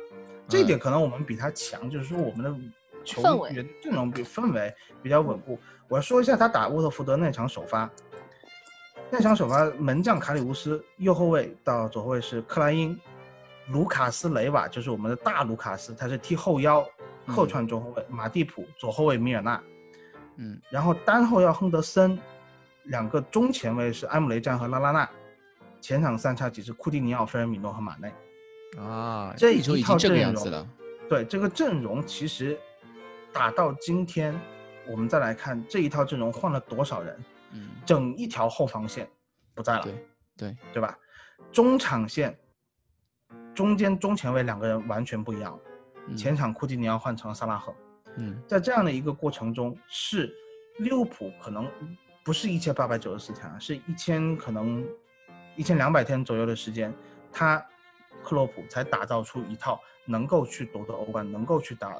这一点可能我们比他强，就是说我们的球员阵容比氛围比较稳固。我要说一下他打沃特福德那场首发，那场首发门将卡里乌斯，右后卫到左后卫是克莱因，卢卡斯雷瓦就是我们的大卢卡斯，他是踢后腰客串中后卫，马蒂普左后卫米尔纳，嗯然后单后腰亨德森，两个中前卫是埃姆雷战和拉拉纳，前场三叉戟是库蒂尼奥、菲尔米诺和马内。啊，这一套这个阵容样子了。对这个阵容，其实打到今天，我们再来看这一套阵容换了多少人，嗯，整一条后防线不在了，对对，对吧？中场线中间中前卫两个人完全不一样，嗯前场库蒂尼奥换成了萨拉赫。嗯在这样的一个过程中，是利物浦可能不是一千八百九十四天啊，是一千可能一千两百天左右的时间，他克洛普才打造出一套能够去夺得欧冠，能够去打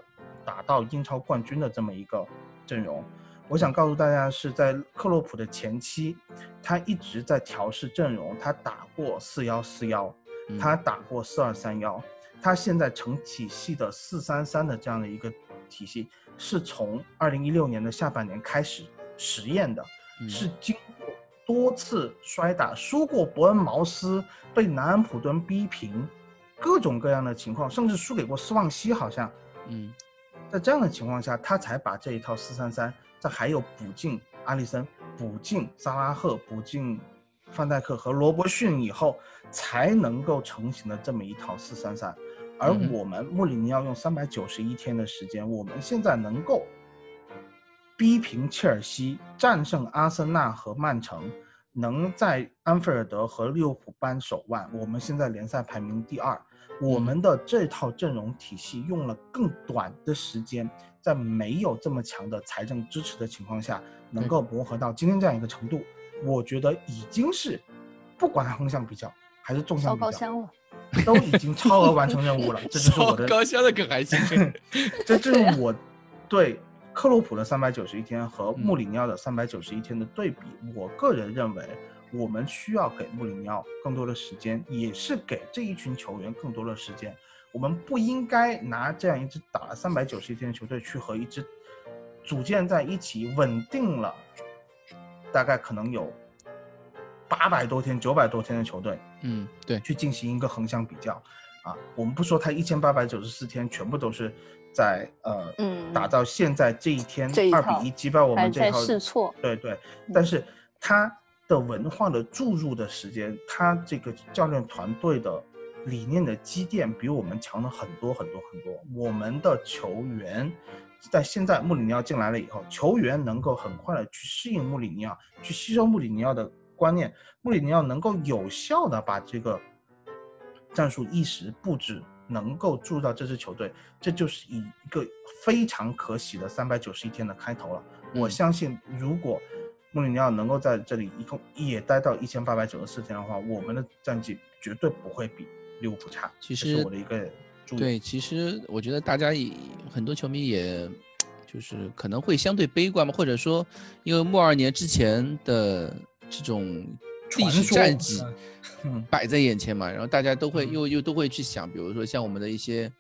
打到英超冠军的这么一个阵容。我想告诉大家，是在克洛普的前期，他一直在调试阵容，他打过四幺四幺，嗯。他打过四二三幺，他现在成体系的四三三的这样的一个体系，是从二零一六年的下半年开始实验的，嗯。是经过多次摔打，输过伯恩茅斯，被南安普敦逼平，各种各样的情况，甚至输给过斯旺西，好像嗯。在这样的情况下，他才把这一套四三三，再还有补进阿里森、补进萨拉赫、补进范戴克和罗伯逊以后，才能够成型的这么一套四三三。而我们穆里尼奥用三百九十一天的时间，我们现在能够逼平切尔西，战胜阿森纳和曼城，能在安菲尔德和利物浦扳手腕。我们现在联赛排名第二，我们的这套阵容体系用了更短的时间，在没有这么强的财政支持的情况下，能够磨合到今天这样一个程度，我觉得已经是不管横向比较还是纵烧向比较。都已经超额完成任务了。这就是我的 高香的可还行。这就是我对克洛普的三百九十一天和嗯穆里尼奥的三百九十一天的对比。我个人认为，我们需要给穆里尼奥更多的时间，也是给这一群球员更多的时间。我们不应该拿这样一支打了三百九十一天的球队去和一支组建在一起、稳定了大概可能有八百多天、九百多天的球队，嗯，对，去进行一个横向比较，啊，我们不说他一千八百九十四天全部都是在呃嗯打到现在这一天二比一击败我们这套，试错。对对，嗯但是他的文化的注入的时间，他这个教练团队的理念的积淀比我们强了很多很多很多。我们的球员在现在穆里尼奥进来了以后，球员能够很快的去适应穆里尼奥，去吸收穆里尼奥的观念，穆里尼奥能够有效的把这个战术意识布置能够注入到这支球队，这就是一个非常可喜的三百九十一天的开头了。我嗯相信，如果穆里尼奥能够在这里一共也待到一千八百九十四天的话，我们的战绩绝对不会比利物浦差。其实我的一个注意。对，其实我觉得大家也很多球迷也，就是可能会相对悲观嘛，或者说因为莫二年之前的这种历史战绩嗯摆在眼前嘛，然后大家都会嗯又又都会去想，比如说像我们的一些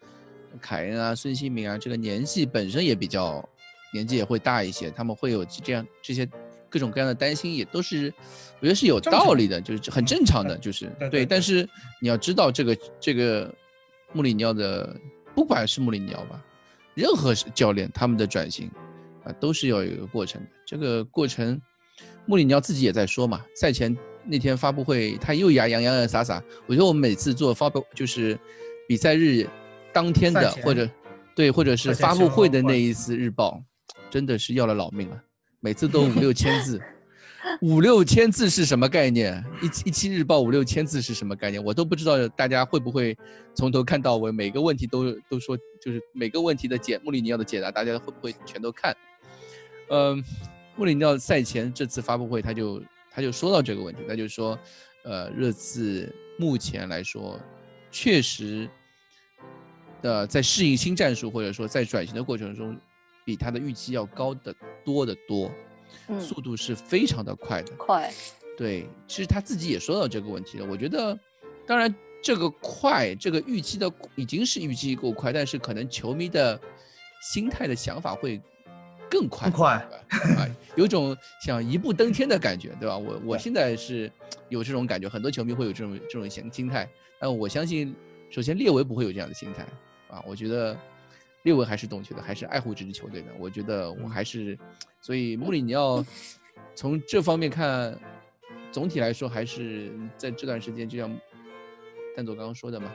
凯恩啊、孙兴民啊，这个年纪本身也比较年纪也会大一些，他们会有这样这些各种各样的担心，也都是我觉得是有道理的，就是很正常的，就是对但是你要知道这个这个穆里尼奥的，不管是穆里尼奥吧，任何教练他们的转型啊，都是要有一个过程的。这个过程，穆里尼奥自己也在说嘛，赛前那天发布会他又洋洋洋洋洒洒。我觉得我们每次做发布就是比赛日当天的或者对或者是发布会的那一次日报，真的是要了老命了，每次都五六千字。五六千字是什么概念？一期一期日报五六千字是什么概念？我都不知道大家会不会从头看到尾，每个问题都都说，就是每个问题的解穆里尼奥的解答，大家会不会全都看？嗯，穆里尼奥赛前这次发布会，他就他就说到这个问题，他就说，呃，热刺目前来说，确实，呃，在适应新战术或者说在转型的过程中，比他的预期要高得多得多，嗯，速度是非常的快的。快，对，其实他自己也说到这个问题了。我觉得，当然这个快，这个预期的已经是预期够快，但是可能球迷的心态的想法会更快，更快啊，有种想一步登天的感觉，对吧？我我现在是有这种感觉，很多球迷会有这种这种心心态，但我相信，首先列维不会有这样的心态啊，我觉得。列维还是懂球的，还是爱护这支球队的。我觉得我还是，所以穆里尼奥从这方面看，总体来说还是在这段时间，就像蛋总刚刚说的嘛，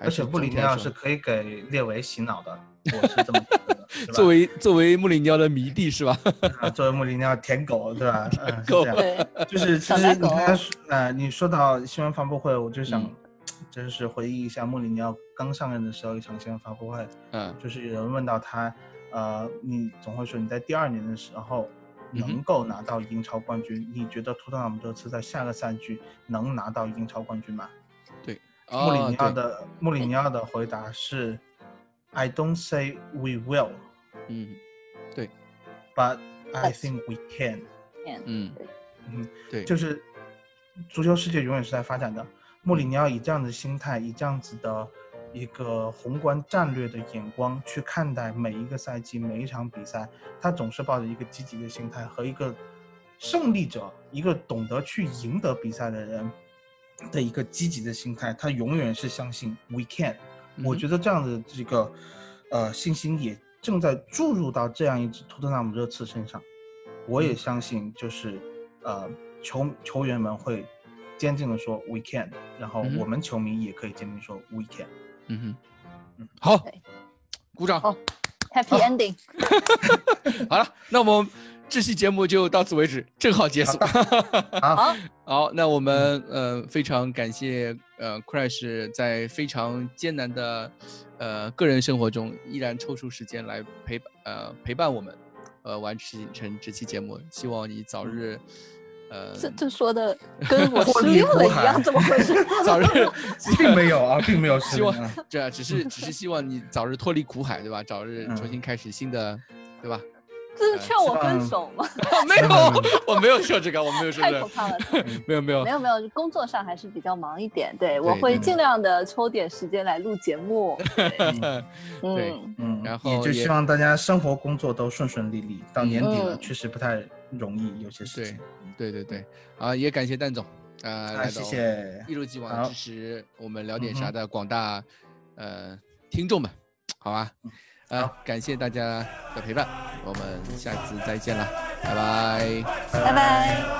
而且穆里尼奥是可以给列维洗脑的，我是这么觉得作为作为穆里尼奥的迷弟是吧？啊作为穆里尼奥舔狗，对吧？狗这样。对，就是其实你刚才说呃，你说到新闻发布会，我就想嗯，真是回忆一下穆里尼奥刚上任的时候一场新闻发布会，嗯就是有人问到他，呃，你总会说你在第二年的时候能够拿到英超冠军，你觉得托特纳姆热刺在下个赛季能拿到英超冠军吗？对穆里哦尼奥对，的穆里尼奥的回答是，I don't say we will, 嗯对 but I think we can。嗯嗯，对，就是足球世界永远是在发展的。穆里尼奥以这样的心态，以这样子的一个宏观战略的眼光去看待每一个赛季、每一场比赛，他总是抱着一个积极的心态和一个胜利者、一个懂得去赢得比赛的人的一个积极的心态。他永远是相信 we can。我嗯觉得这样的这个呃信心也正在注入到这样一支托特纳姆热刺身上。我也嗯相信，就是呃球球员们会坚定的说 we can，然后我们球迷也可以坚定地说 we can。嗯哼嗯，好，鼓掌。好 Happy ending，好了，那我们这期节目就到此为止，正好结束。好，好，好，那我们呃非常感谢呃 Crash 在非常艰难的呃个人生活中依然抽出时间来陪呃陪伴我们，呃完成这期节目。希望你早日呃这这说的跟我脱离失恋了一样，怎么回事？早日 并没有啊，并没有希望这啊只是只是希望你早日脱离苦海，对吧？早日重嗯新开始新的，对吧？这是劝我分手吗？没有，我没有说这个，我没有说这个，太可怕了。没有没有没有没有，工作上还是比较忙一点，对我会尽量的抽点时间来录节目。对对嗯，嗯，然后也就希望大家生活工作都顺顺利利。到年底了，嗯确实不太容易，有些事情。对对对，啊，也感谢蛋总，啊，啊，谢谢一。如既往支持我们聊点啥的广大呃听众们，好吧？啊感谢大家的陪伴我们下次再见了拜拜。拜拜。